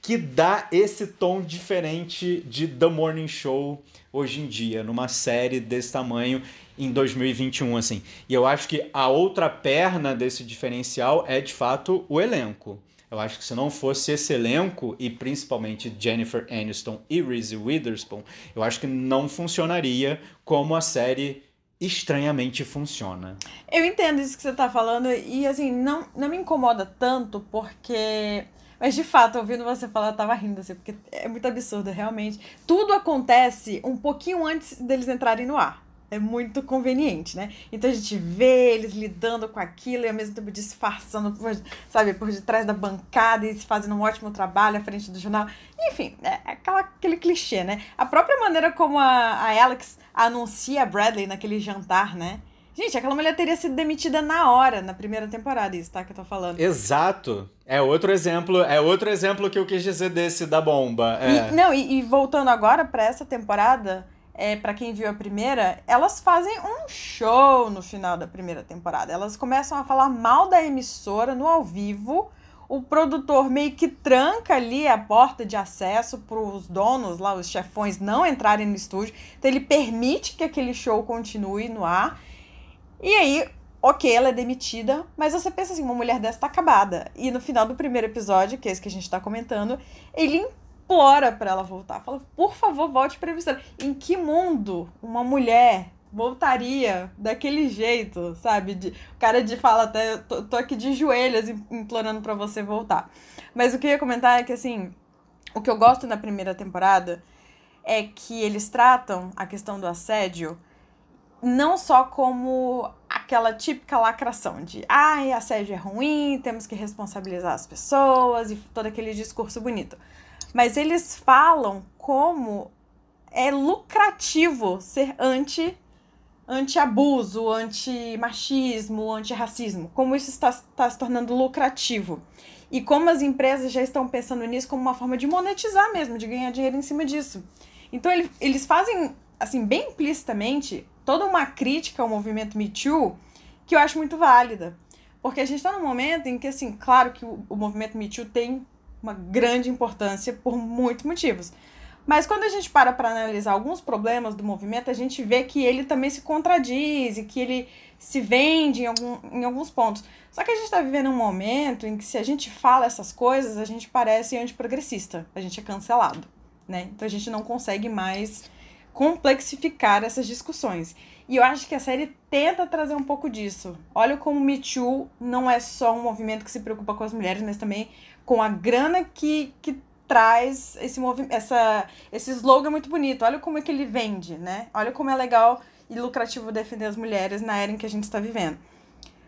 que dá esse tom diferente de The Morning Show hoje em dia, numa série desse tamanho em 2021, assim. E eu acho que a outra perna desse diferencial é, de fato, o elenco. Eu acho que se não fosse esse elenco, e principalmente Jennifer Aniston e Reese Witherspoon, eu acho que não funcionaria como a série estranhamente funciona. Eu entendo isso que você está falando, e assim, não, não me incomoda tanto, porque mas de fato, ouvindo você falar, eu tava rindo, assim, porque é muito absurdo, realmente. Tudo acontece um pouquinho antes deles entrarem no ar. É muito conveniente, né? Então a gente vê eles lidando com aquilo e ao mesmo tempo disfarçando, por, sabe, por detrás da bancada e fazendo um ótimo trabalho à frente do jornal. Enfim, é aquela, aquele clichê, né? A própria maneira como a, a Alex anuncia a Bradley naquele jantar, né? Gente, aquela mulher teria sido demitida na hora, na primeira temporada, isso, tá? Que eu tô falando. Exato. É outro exemplo, é outro exemplo que eu quis dizer desse da bomba. É. E, não, e, e voltando agora para essa temporada, é, para quem viu a primeira, elas fazem um show no final da primeira temporada. Elas começam a falar mal da emissora no ao vivo. O produtor meio que tranca ali a porta de acesso para os donos, lá, os chefões, não entrarem no estúdio. Então ele permite que aquele show continue no ar. E aí, ok, ela é demitida, mas você pensa assim, uma mulher dessa tá acabada. E no final do primeiro episódio, que é esse que a gente tá comentando, ele implora para ela voltar. Fala, por favor, volte pra emissora. Em que mundo uma mulher voltaria daquele jeito, sabe? De, o cara de fala até, tô, tô aqui de joelhos implorando para você voltar. Mas o que eu ia comentar é que, assim, o que eu gosto na primeira temporada é que eles tratam a questão do assédio não só como aquela típica lacração de ai, assédio é ruim, temos que responsabilizar as pessoas e todo aquele discurso bonito. Mas eles falam como é lucrativo ser anti anti-abuso, anti-machismo, anti-racismo. Como isso está, está se tornando lucrativo. E como as empresas já estão pensando nisso como uma forma de monetizar mesmo, de ganhar dinheiro em cima disso. Então ele, eles fazem, assim, bem implicitamente, toda uma crítica ao movimento Me Too que eu acho muito válida. Porque a gente está num momento em que, assim, claro que o, o movimento Me Too tem uma grande importância por muitos motivos. Mas quando a gente para para analisar alguns problemas do movimento, a gente vê que ele também se contradiz e que ele se vende em, algum, em alguns pontos. Só que a gente está vivendo um momento em que se a gente fala essas coisas, a gente parece antiprogressista, a gente é cancelado, né? Então a gente não consegue mais complexificar essas discussões. E eu acho que a série tenta trazer um pouco disso. Olha como o Me Too não é só um movimento que se preocupa com as mulheres, mas também com a grana que, que traz esse essa esse slogan muito bonito. Olha como é que ele vende, né? Olha como é legal e lucrativo defender as mulheres na era em que a gente está vivendo.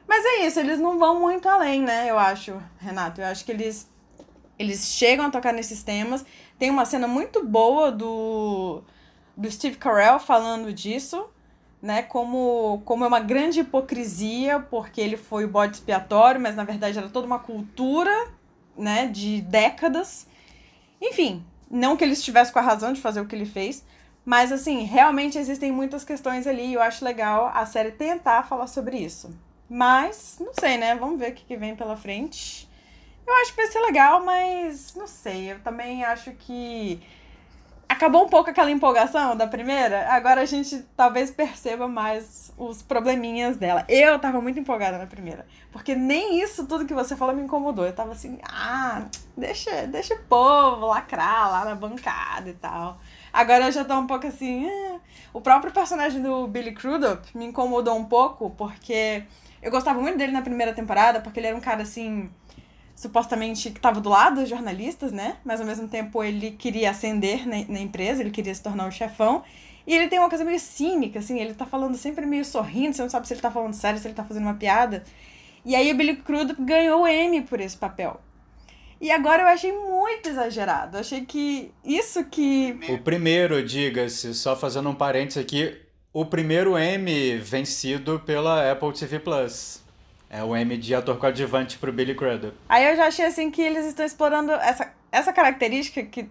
Mas é isso, eles não vão muito além, né? Eu acho, Renato. Eu acho que eles eles chegam a tocar nesses temas. Tem uma cena muito boa do do Steve Carell falando disso, né? Como, como é uma grande hipocrisia, porque ele foi o bode expiatório, mas na verdade era toda uma cultura, né? De décadas. Enfim, não que ele estivesse com a razão de fazer o que ele fez, mas assim, realmente existem muitas questões ali e eu acho legal a série tentar falar sobre isso. Mas, não sei, né? Vamos ver o que, que vem pela frente. Eu acho que vai ser legal, mas não sei. Eu também acho que acabou um pouco aquela empolgação da primeira, agora a gente talvez perceba mais os probleminhas dela. Eu tava muito empolgada na primeira, porque nem isso tudo que você falou me incomodou. Eu tava assim, ah, deixa, deixa o povo lacrar lá na bancada e tal. Agora eu já tô um pouco assim, ah. o próprio personagem do Billy Crudup me incomodou um pouco, porque eu gostava muito dele na primeira temporada, porque ele era um cara assim supostamente que estava do lado dos jornalistas, né? Mas ao mesmo tempo ele queria ascender na, na, empresa, ele queria se tornar o chefão. E ele tem uma coisa meio cínica, assim, ele tá falando sempre meio sorrindo, você não sabe se ele tá falando sério, se ele tá fazendo uma piada. E aí o Billy Crudup ganhou o Emmy por esse papel. E agora eu achei muito exagerado. Eu achei que isso que. O primeiro, diga-se, só fazendo um parênteses aqui, o primeiro Emmy vencido pela Apple TV Plus. É o M de ator coadjuvante pro Billy Crudup. Aí eu já achei assim que eles estão explorando essa, essa característica que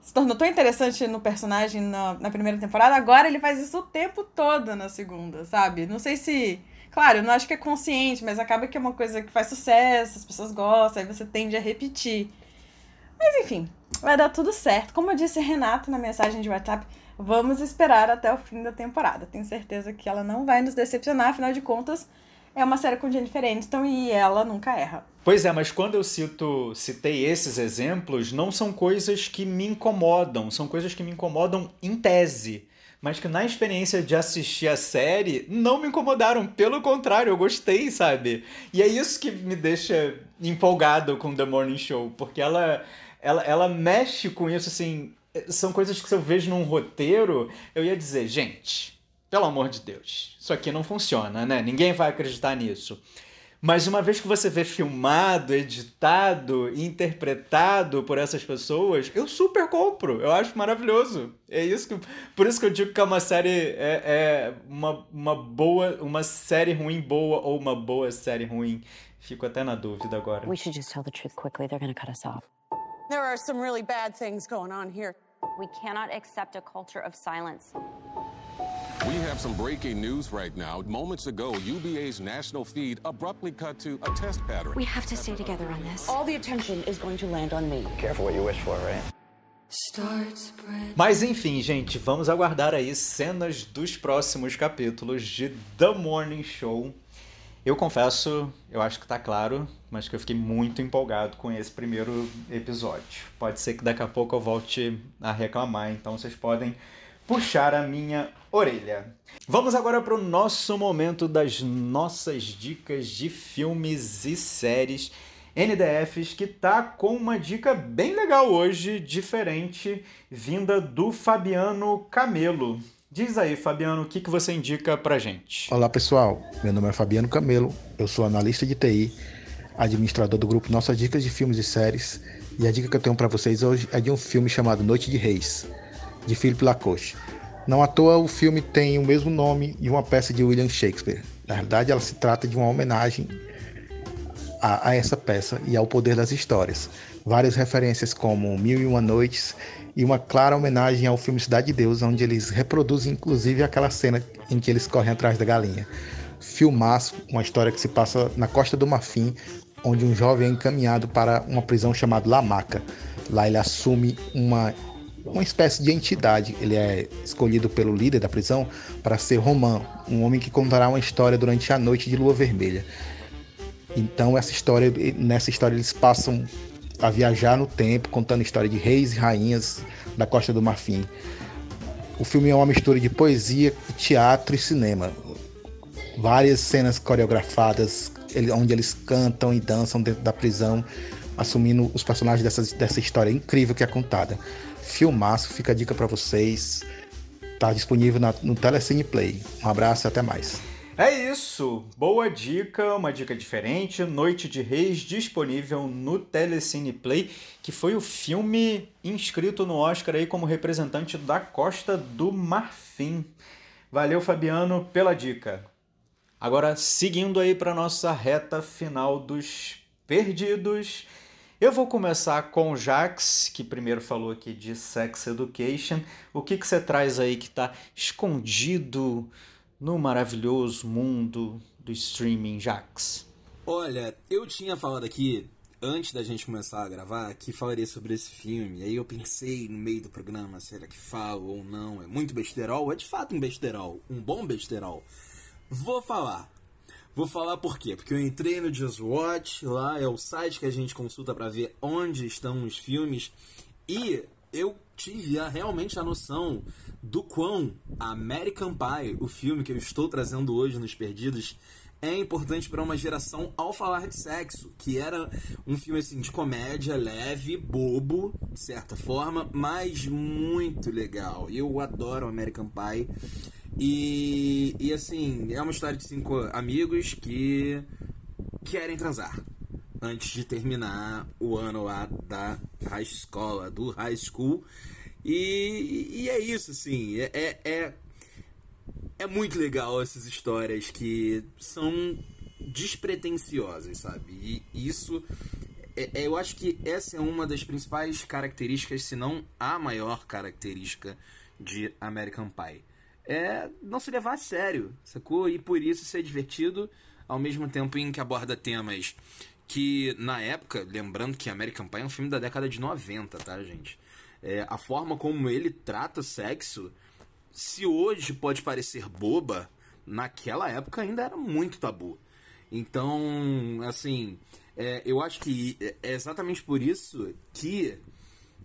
se tornou tão interessante no personagem na, na primeira temporada, agora ele faz isso o tempo todo na segunda, sabe? Não sei se. Claro, eu não acho que é consciente, mas acaba que é uma coisa que faz sucesso, as pessoas gostam, aí você tende a repetir. Mas enfim, vai dar tudo certo. Como eu disse Renato na mensagem de WhatsApp, vamos esperar até o fim da temporada. Tenho certeza que ela não vai nos decepcionar, afinal de contas, é uma série com Jennifer Aniston e ela nunca erra. Pois é, mas quando eu cito, citei esses exemplos, não são coisas que me incomodam, são coisas que me incomodam em tese. Mas que na experiência de assistir a série não me incomodaram, pelo contrário, eu gostei, sabe? E é isso que me deixa empolgado com The Morning Show, porque ela, ela, ela mexe com isso, assim. São coisas que se eu vejo num roteiro, eu ia dizer, gente, pelo amor de Deus, isso aqui não funciona, né? Ninguém vai acreditar nisso. Mas uma vez que você vê filmado, editado, interpretado por essas pessoas, eu super compro. Eu acho maravilhoso. É isso que, por isso que eu digo que é uma série é, é uma, uma boa, uma série ruim boa ou uma boa série ruim. Fico até na dúvida agora. We should just tell the truth quickly. They're to cut us off. There are some really bad things going on here. We cannot accept a culture of silence. We have some breaking news right now. Moments ago, UBA's national feed abruptly cut to a test pattern. We have to stay together on this. All the attention is going to land on me. Careful what you wish for, right? Mas enfim, gente, vamos aguardar aí cenas dos próximos capítulos de The Morning Show. Eu confesso, eu acho que tá claro, mas que eu fiquei muito empolgado com esse primeiro episódio. Pode ser que daqui a pouco eu volte a reclamar, então vocês podem puxar a minha orelha. Vamos agora para o nosso momento das nossas dicas de filmes e séries NDFs, que tá com uma dica bem legal hoje, diferente, vinda do Fabiano Camelo. Diz aí, Fabiano, o que, que você indica pra gente? Olá, pessoal. Meu nome é Fabiano Camelo, eu sou analista de TI, administrador do grupo Nossas Dicas de Filmes e Séries, e a dica que eu tenho para vocês hoje é de um filme chamado Noite de Reis de Philip Lacoste. Não à toa o filme tem o mesmo nome de uma peça de William Shakespeare. Na verdade, ela se trata de uma homenagem a, a, essa peça e ao poder das histórias. Várias referências como Mil e Uma Noites e uma clara homenagem ao filme Cidade de Deus, onde eles reproduzem inclusive aquela cena em que eles correm atrás da galinha. Filmaço, uma história que se passa na Costa do Marfim, onde um jovem é encaminhado para uma prisão chamada La Maca. Lá ele assume uma uma espécie de entidade. Ele é escolhido pelo líder da prisão para ser Romã, um homem que contará uma história durante a noite de lua vermelha. Então essa história, nessa história eles passam a viajar no tempo, contando a história de reis e rainhas da Costa do Marfim. O filme é uma mistura de poesia, teatro e cinema. Várias cenas coreografadas, onde eles cantam e dançam dentro da prisão, assumindo os personagens dessa, dessa história incrível que é contada. Filmaço, fica a dica para vocês. Tá disponível na, no Telecine Play. Um abraço e até mais. É isso, boa dica, uma dica diferente, Noite de Reis disponível no Telecine Play, que foi o filme inscrito no Oscar aí como representante da Costa do Marfim. Valeu, Fabiano, pela dica. Agora, seguindo aí para nossa reta final dos perdidos, eu vou começar com o Jax, que primeiro falou aqui de Sex Education. O que, que você traz aí que está escondido no maravilhoso mundo do streaming, Jax? Olha, eu tinha falado aqui, antes da gente começar a gravar, que falaria sobre esse filme. Aí eu pensei no meio do programa, será que falo ou não? É muito besterol? É de fato um besterol, um bom besterol. Vou falar. Vou falar por quê? Porque eu entrei no Just Watch, lá é o site que a gente consulta para ver onde estão os filmes, e eu tive a, realmente a noção do quão American Pie, o filme que eu estou trazendo hoje nos Perdidos, é importante para uma geração ao falar de sexo, que era um filme assim de comédia leve, bobo, de certa forma, mas muito legal. Eu adoro American Pie. E, e assim, é uma história de cinco amigos que querem transar antes de terminar o ano lá da high escola, do high school. E, e é isso, assim, é, é, é, é muito legal essas histórias que são despretensiosas, sabe? E isso, é, é, eu acho que essa é uma das principais características, se não a maior característica de American Pie é não se levar a sério, sacou? E por isso ser divertido, ao mesmo tempo em que aborda temas que, na época, lembrando que American Pie é um filme da década de 90, tá, gente? É, a forma como ele trata o sexo, se hoje pode parecer boba, naquela época ainda era muito tabu. Então, assim, é, eu acho que é exatamente por isso que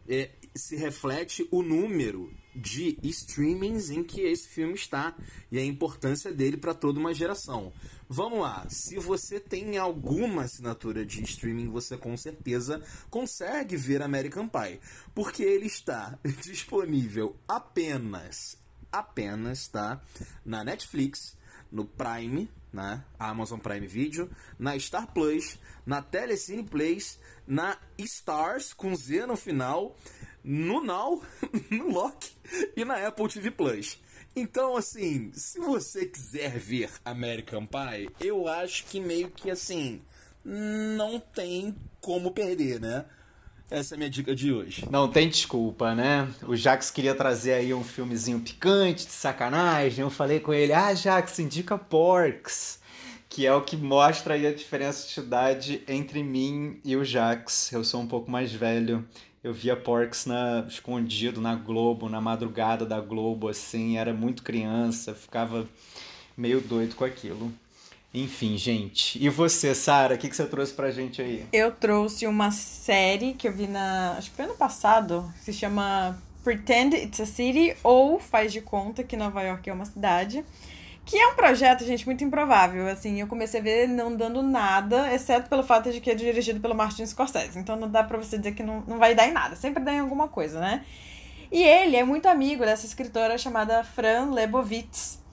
é, se reflete o número de streamings em que esse filme está e a importância dele para toda uma geração. Vamos lá, se você tem alguma assinatura de streaming, você com certeza consegue ver American Pie, porque ele está disponível apenas apenas, tá? Na Netflix, no Prime, né? Amazon Prime Video, na Star Plus, na Telecine Plays, na Stars com Z no final, no Now, no Lock e na Apple TV Plus. Então, assim, se você quiser ver American Pie, eu acho que meio que assim, não tem como perder, né? Essa é a minha dica de hoje. Não tem desculpa, né? O Jax queria trazer aí um filmezinho picante, de sacanagem. Eu falei com ele, ah, Jax, indica Porks. Que é o que mostra aí a diferença de idade entre mim e o Jax. Eu sou um pouco mais velho. Eu via Porks na, escondido na Globo, na madrugada da Globo, assim. Era muito criança, ficava meio doido com aquilo. Enfim, gente. E você, Sara, o que, que você trouxe pra gente aí? Eu trouxe uma série que eu vi na. Acho que foi ano passado, que se chama Pretend It's a City ou Faz de Conta que Nova York é uma cidade. Que é um projeto, gente, muito improvável. Assim, eu comecei a ver não dando nada, exceto pelo fato de que é dirigido pelo Martin Scorsese. Então não dá pra você dizer que não, não vai dar em nada. Sempre dá em alguma coisa, né? E ele é muito amigo dessa escritora chamada Fran Lebowitz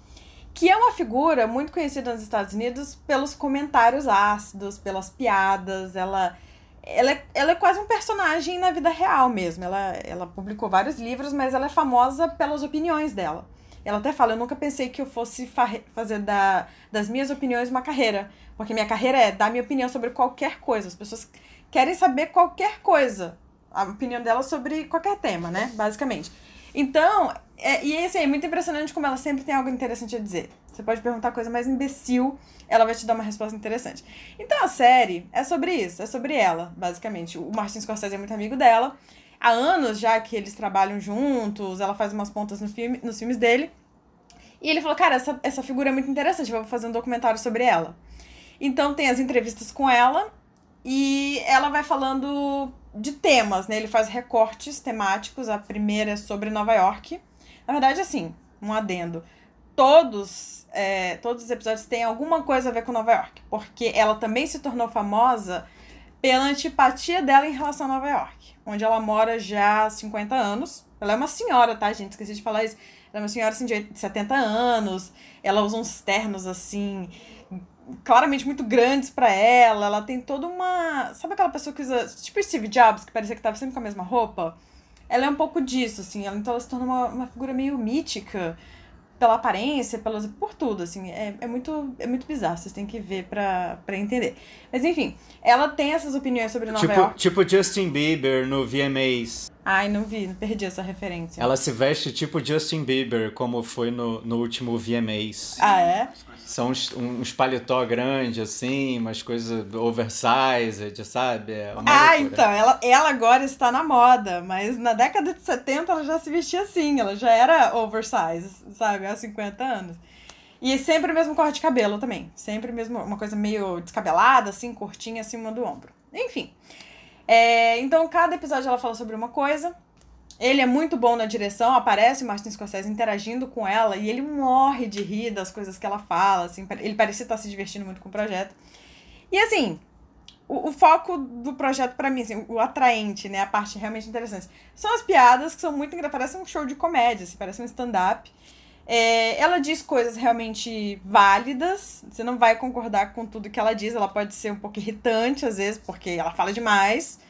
que é uma figura muito conhecida nos Estados Unidos pelos comentários ácidos, pelas piadas. Ela, ela, é, ela é quase um personagem na vida real mesmo. Ela, ela publicou vários livros, mas ela é famosa pelas opiniões dela. Ela até fala: Eu nunca pensei que eu fosse fazer da, das minhas opiniões uma carreira. Porque minha carreira é dar minha opinião sobre qualquer coisa. As pessoas querem saber qualquer coisa. A opinião dela sobre qualquer tema, né? Basicamente. Então, é, e assim, é muito impressionante como ela sempre tem algo interessante a dizer. Você pode perguntar a coisa mais imbecil, ela vai te dar uma resposta interessante. Então a série é sobre isso, é sobre ela, basicamente. O Martin Scorsese é muito amigo dela. Há anos já que eles trabalham juntos, ela faz umas pontas no filme, nos filmes dele. E ele falou, cara, essa, essa figura é muito interessante, vou fazer um documentário sobre ela. Então tem as entrevistas com ela e ela vai falando de temas, né? Ele faz recortes temáticos. A primeira é sobre Nova York. Na verdade, assim, um adendo. Todos, é, todos os episódios têm alguma coisa a ver com Nova York. Porque ela também se tornou famosa pela antipatia dela em relação a Nova York. Onde ela mora já há 50 anos. Ela é uma senhora, tá, gente? Esqueci de falar isso. Ela é uma senhora, assim, de 70 anos. Ela usa uns ternos, assim, claramente muito grandes para ela. Ela tem toda uma. Sabe aquela pessoa que usa. Tipo Steve Jobs, que parecia que tava sempre com a mesma roupa? Ela é um pouco disso, assim. Ela, então ela se torna uma, uma figura meio mítica pela aparência, pelas, por tudo, assim. É, é, muito, é muito bizarro, vocês têm que ver pra, pra entender. Mas enfim, ela tem essas opiniões sobre Nova tipo, York. Tipo Justin Bieber no VMAs. Ai, não vi, não perdi essa referência. Ela se veste tipo Justin Bieber, como foi no, no último VMAs. Ah, é? São uns, uns paletó grande, assim, umas coisas oversized, sabe? É ah, loucura. então, ela, ela agora está na moda, mas na década de 70 ela já se vestia assim, ela já era oversized, sabe? Há 50 anos. E sempre o mesmo corte de cabelo também. Sempre mesmo, uma coisa meio descabelada, assim, curtinha acima do ombro. Enfim. É, então, cada episódio ela fala sobre uma coisa. Ele é muito bom na direção, aparece o Martin Scorsese interagindo com ela e ele morre de rir das coisas que ela fala, assim, ele parecia estar se divertindo muito com o projeto. E assim, o, o foco do projeto para mim, assim, o atraente, né, a parte realmente interessante, são as piadas que são muito engraçadas, parece um show de comédia, assim, parece um stand-up. É, ela diz coisas realmente válidas, você não vai concordar com tudo que ela diz, ela pode ser um pouco irritante às vezes, porque ela fala demais,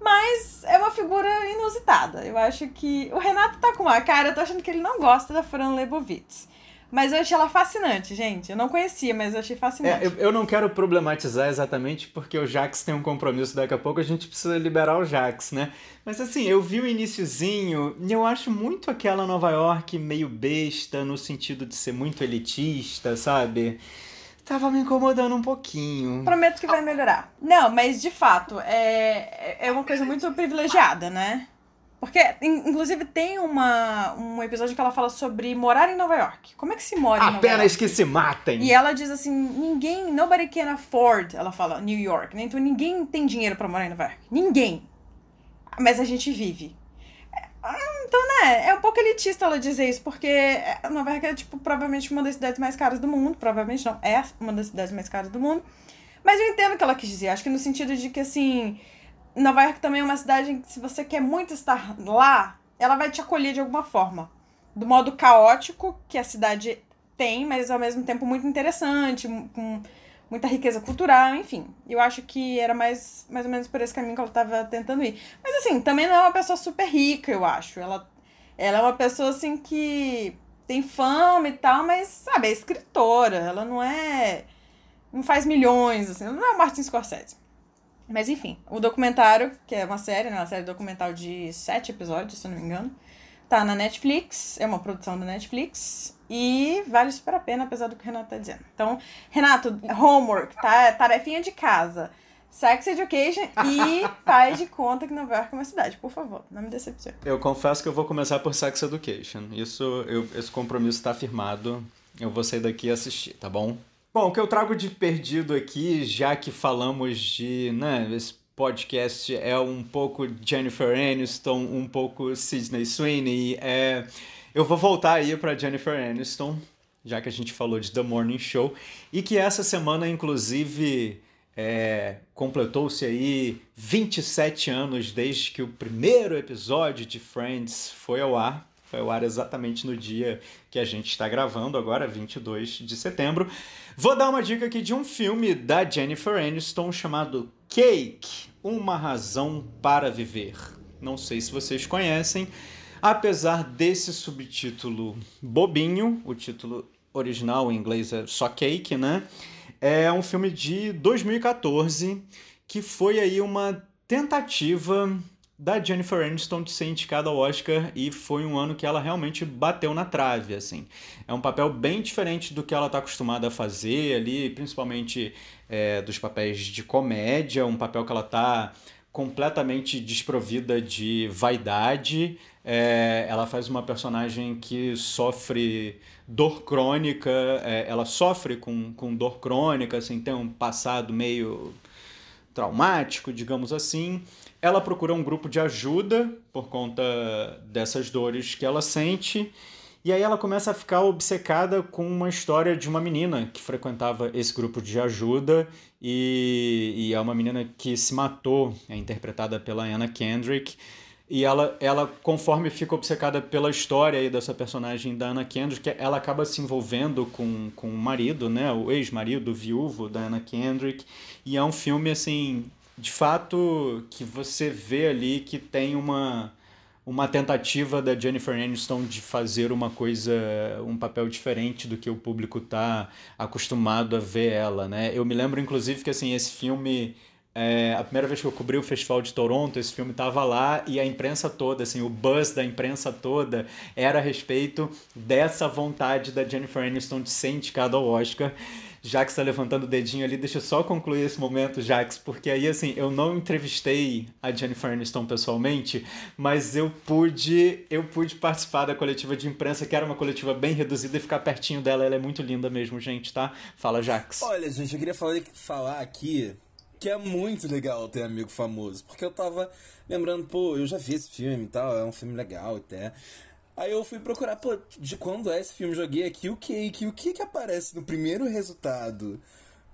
mas é uma figura inusitada. Eu acho que. O Renato tá com uma cara, eu tô achando que ele não gosta da Fran Lebowitz. Mas eu achei ela fascinante, gente. Eu não conhecia, mas eu achei fascinante. É, eu, eu, não quero problematizar exatamente porque o Jax tem um compromisso daqui a pouco, a gente precisa liberar o Jax, né? Mas assim, eu vi o iníciozinho e eu acho muito aquela Nova York meio besta, no sentido de ser muito elitista, sabe? Tava me incomodando um pouquinho. Prometo que vai melhorar. Não, mas de fato, é, é uma coisa muito privilegiada, né? Porque, inclusive, tem uma, um episódio que ela fala sobre morar em Nova York. Como é que se mora Apenas em Nova York? Apenas que se matem. E ela diz assim: ninguém, nobody can afford, ela fala, New York, né? Então ninguém tem dinheiro para morar em Nova York. Ninguém. Mas a gente vive. Então, né, é um pouco elitista ela dizer isso, porque Nova York é, tipo, provavelmente uma das cidades mais caras do mundo. Provavelmente não, é uma das cidades mais caras do mundo. Mas eu entendo o que ela quis dizer. Acho que no sentido de que, assim, Nova York também é uma cidade em que, se você quer muito estar lá, ela vai te acolher de alguma forma. do modo caótico que a cidade tem, mas ao mesmo tempo muito interessante, com muita riqueza cultural, enfim. Eu acho que era mais, mais ou menos por esse caminho que ela estava tentando ir. Mas assim, também não é uma pessoa super rica, eu acho. Ela, ela é uma pessoa assim que tem fama e tal, mas, sabe, é escritora. Ela não é. Não faz milhões, assim. Não é o Martin Scorsese. Mas enfim, o documentário, que é uma série, né? Uma série documental de sete episódios, se não me engano. Tá na Netflix, é uma produção da Netflix. E vale super a pena, apesar do que o Renato tá dizendo. Então, Renato, homework, tá? Tarefinha de casa. Sex Education e faz de conta que Nova York é uma cidade, por favor, não me decepcione. Eu confesso que eu vou começar por Sex Education. Isso, eu, esse compromisso está firmado. Eu vou sair daqui e assistir, tá bom? Bom, o que eu trago de perdido aqui, já que falamos de, né, esse podcast é um pouco Jennifer Aniston, um pouco Sidney Sweeney, é... eu vou voltar aí para Jennifer Aniston, já que a gente falou de The Morning Show, e que essa semana, inclusive, é... completou-se aí 27 anos desde que o primeiro episódio de Friends foi ao ar. Foi ao ar exatamente no dia que a gente está gravando, agora, 22 de setembro. Vou dar uma dica aqui de um filme da Jennifer Aniston chamado Cake Uma Razão para Viver. Não sei se vocês conhecem, apesar desse subtítulo bobinho, o título original em inglês é só Cake, né? É um filme de 2014 que foi aí uma tentativa da Jennifer Aniston de ser indicada ao Oscar e foi um ano que ela realmente bateu na trave, assim. É um papel bem diferente do que ela está acostumada a fazer ali, principalmente é, dos papéis de comédia, um papel que ela está completamente desprovida de vaidade. É, ela faz uma personagem que sofre dor crônica, é, ela sofre com, com dor crônica, assim, tem um passado meio traumático, digamos assim ela procura um grupo de ajuda por conta dessas dores que ela sente. E aí ela começa a ficar obcecada com uma história de uma menina que frequentava esse grupo de ajuda e, e é uma menina que se matou, é interpretada pela Anna Kendrick. E ela, ela, conforme fica obcecada pela história aí dessa personagem da Anna Kendrick, ela acaba se envolvendo com, com o marido, né? O ex-marido, viúvo da Anna Kendrick. E é um filme, assim, de fato que você vê ali que tem uma uma tentativa da Jennifer Aniston de fazer uma coisa, um papel diferente do que o público está acostumado a ver ela, né? Eu me lembro, inclusive, que assim, esse filme, é, a primeira vez que eu cobri o Festival de Toronto, esse filme estava lá e a imprensa toda, assim, o buzz da imprensa toda era a respeito dessa vontade da Jennifer Aniston de ser indicada ao Oscar. Jax está levantando o dedinho ali, deixa eu só concluir esse momento, Jax, porque aí, assim, eu não entrevistei a Jennifer Aniston pessoalmente, mas eu pude, eu pude participar da coletiva de imprensa, que era uma coletiva bem reduzida, e ficar pertinho dela, ela é muito linda mesmo, gente, tá? Fala, Jax. Olha, gente, eu queria falar aqui que é muito legal ter amigo famoso, porque eu tava lembrando, pô, eu já vi esse filme e tal, é um filme legal até. Aí eu fui procurar, pô, de quando é esse filme? Joguei aqui o Cake. O que que aparece no primeiro resultado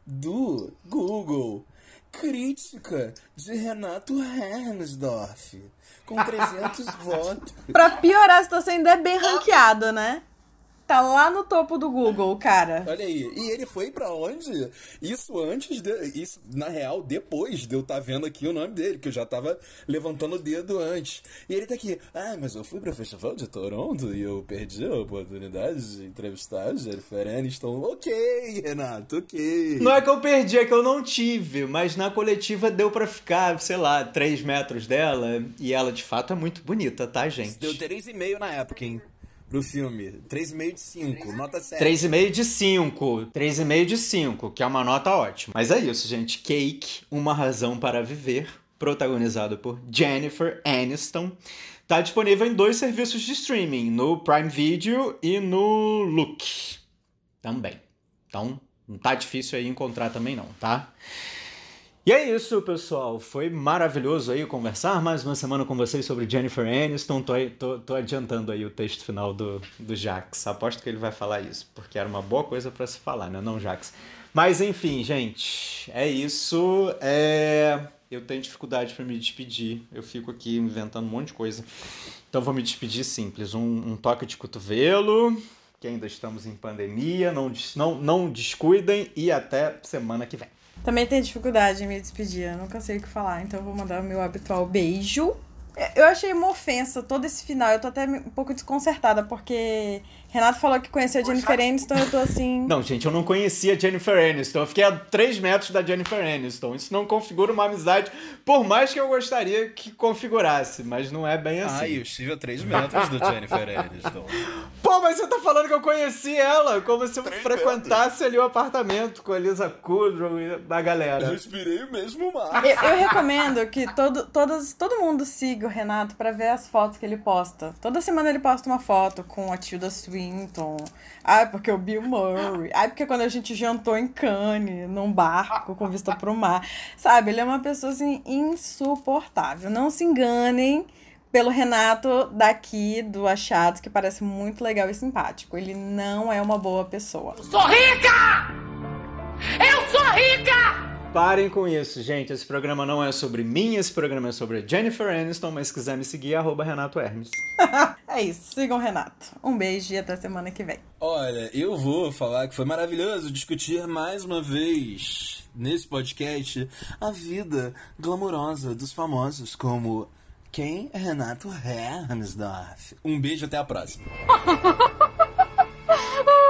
do Google? Crítica de Renato Hernsdorf. Com 300 votos. Pra piorar a situação, ainda é bem ranqueado, né? Tá lá no topo do Google, cara. Olha aí. E ele foi para onde? Isso antes de. Isso, na real, depois de eu estar tá vendo aqui o nome dele, que eu já tava levantando o dedo antes. E ele tá aqui. Ah, mas eu fui pro Festival de Toronto e eu perdi a oportunidade de entrevistar a Jennifer Aniston. Ok, Renato, ok. Não é que eu perdi, é que eu não tive. Mas na coletiva deu para ficar, sei lá, 3 metros dela. E ela de fato é muito bonita, tá, gente? Deu 3,5 na época, hein? Pro filme. 3,5 de 5, nota 7. 3,5 de 5. 3,5 de 5, que é uma nota ótima. Mas é isso, gente. Cake, Uma Razão para Viver, protagonizado por Jennifer Aniston. Tá disponível em dois serviços de streaming, no Prime Video e no Look. Também. Então, não tá difícil aí encontrar também não, tá? E é isso, pessoal. Foi maravilhoso aí conversar mais uma semana com vocês sobre Jennifer Aniston. Tô, tô, tô adiantando aí o texto final do, do Jax. Aposto que ele vai falar isso, porque era uma boa coisa para se falar, né? Não, Jax. Mas enfim, gente, é isso. É... eu tenho dificuldade para me despedir. Eu fico aqui inventando um monte de coisa. Então vou me despedir simples. Um, um toque de cotovelo, que ainda estamos em pandemia. Não, não, não descuidem e até semana que vem. Também tenho dificuldade em me despedir. Eu nunca sei o que falar. Então vou mandar o meu habitual beijo. Eu achei uma ofensa todo esse final. Eu tô até um pouco desconcertada, porque Renato falou que conhecia a Jennifer Aniston, eu tô assim. Não, gente, eu não conhecia a Jennifer Aniston. Eu fiquei a 3 metros da Jennifer Aniston. Isso não configura uma amizade, por mais que eu gostaria que configurasse, mas não é bem assim. Ah, eu estive a 3 metros da Jennifer Aniston. Pô, mas você tá falando que eu conheci ela, como se eu frequentasse metros. ali o apartamento com a Elisa Kudrow e a galera. Eu respirei o mesmo mar. Eu, eu recomendo que todo, todos, todo mundo siga o Renato para ver as fotos que ele posta. Toda semana ele posta uma foto com a Tilda Swinton Clinton. Ai, porque o Bill Murray. Ai, porque quando a gente jantou em Cannes, num barco com vista pro mar. Sabe, ele é uma pessoa assim insuportável. Não se enganem pelo Renato daqui do Achados, que parece muito legal e simpático. Ele não é uma boa pessoa. Eu sou rica! Eu sou rica! Parem com isso, gente. Esse programa não é sobre mim, esse programa é sobre Jennifer Aniston, mas se quiser me seguir, arroba Renato Hermes. é isso, sigam o Renato. Um beijo e até semana que vem. Olha, eu vou falar que foi maravilhoso discutir mais uma vez nesse podcast a vida glamourosa dos famosos, como quem é Renato Hermesdorf. Um beijo até a próxima.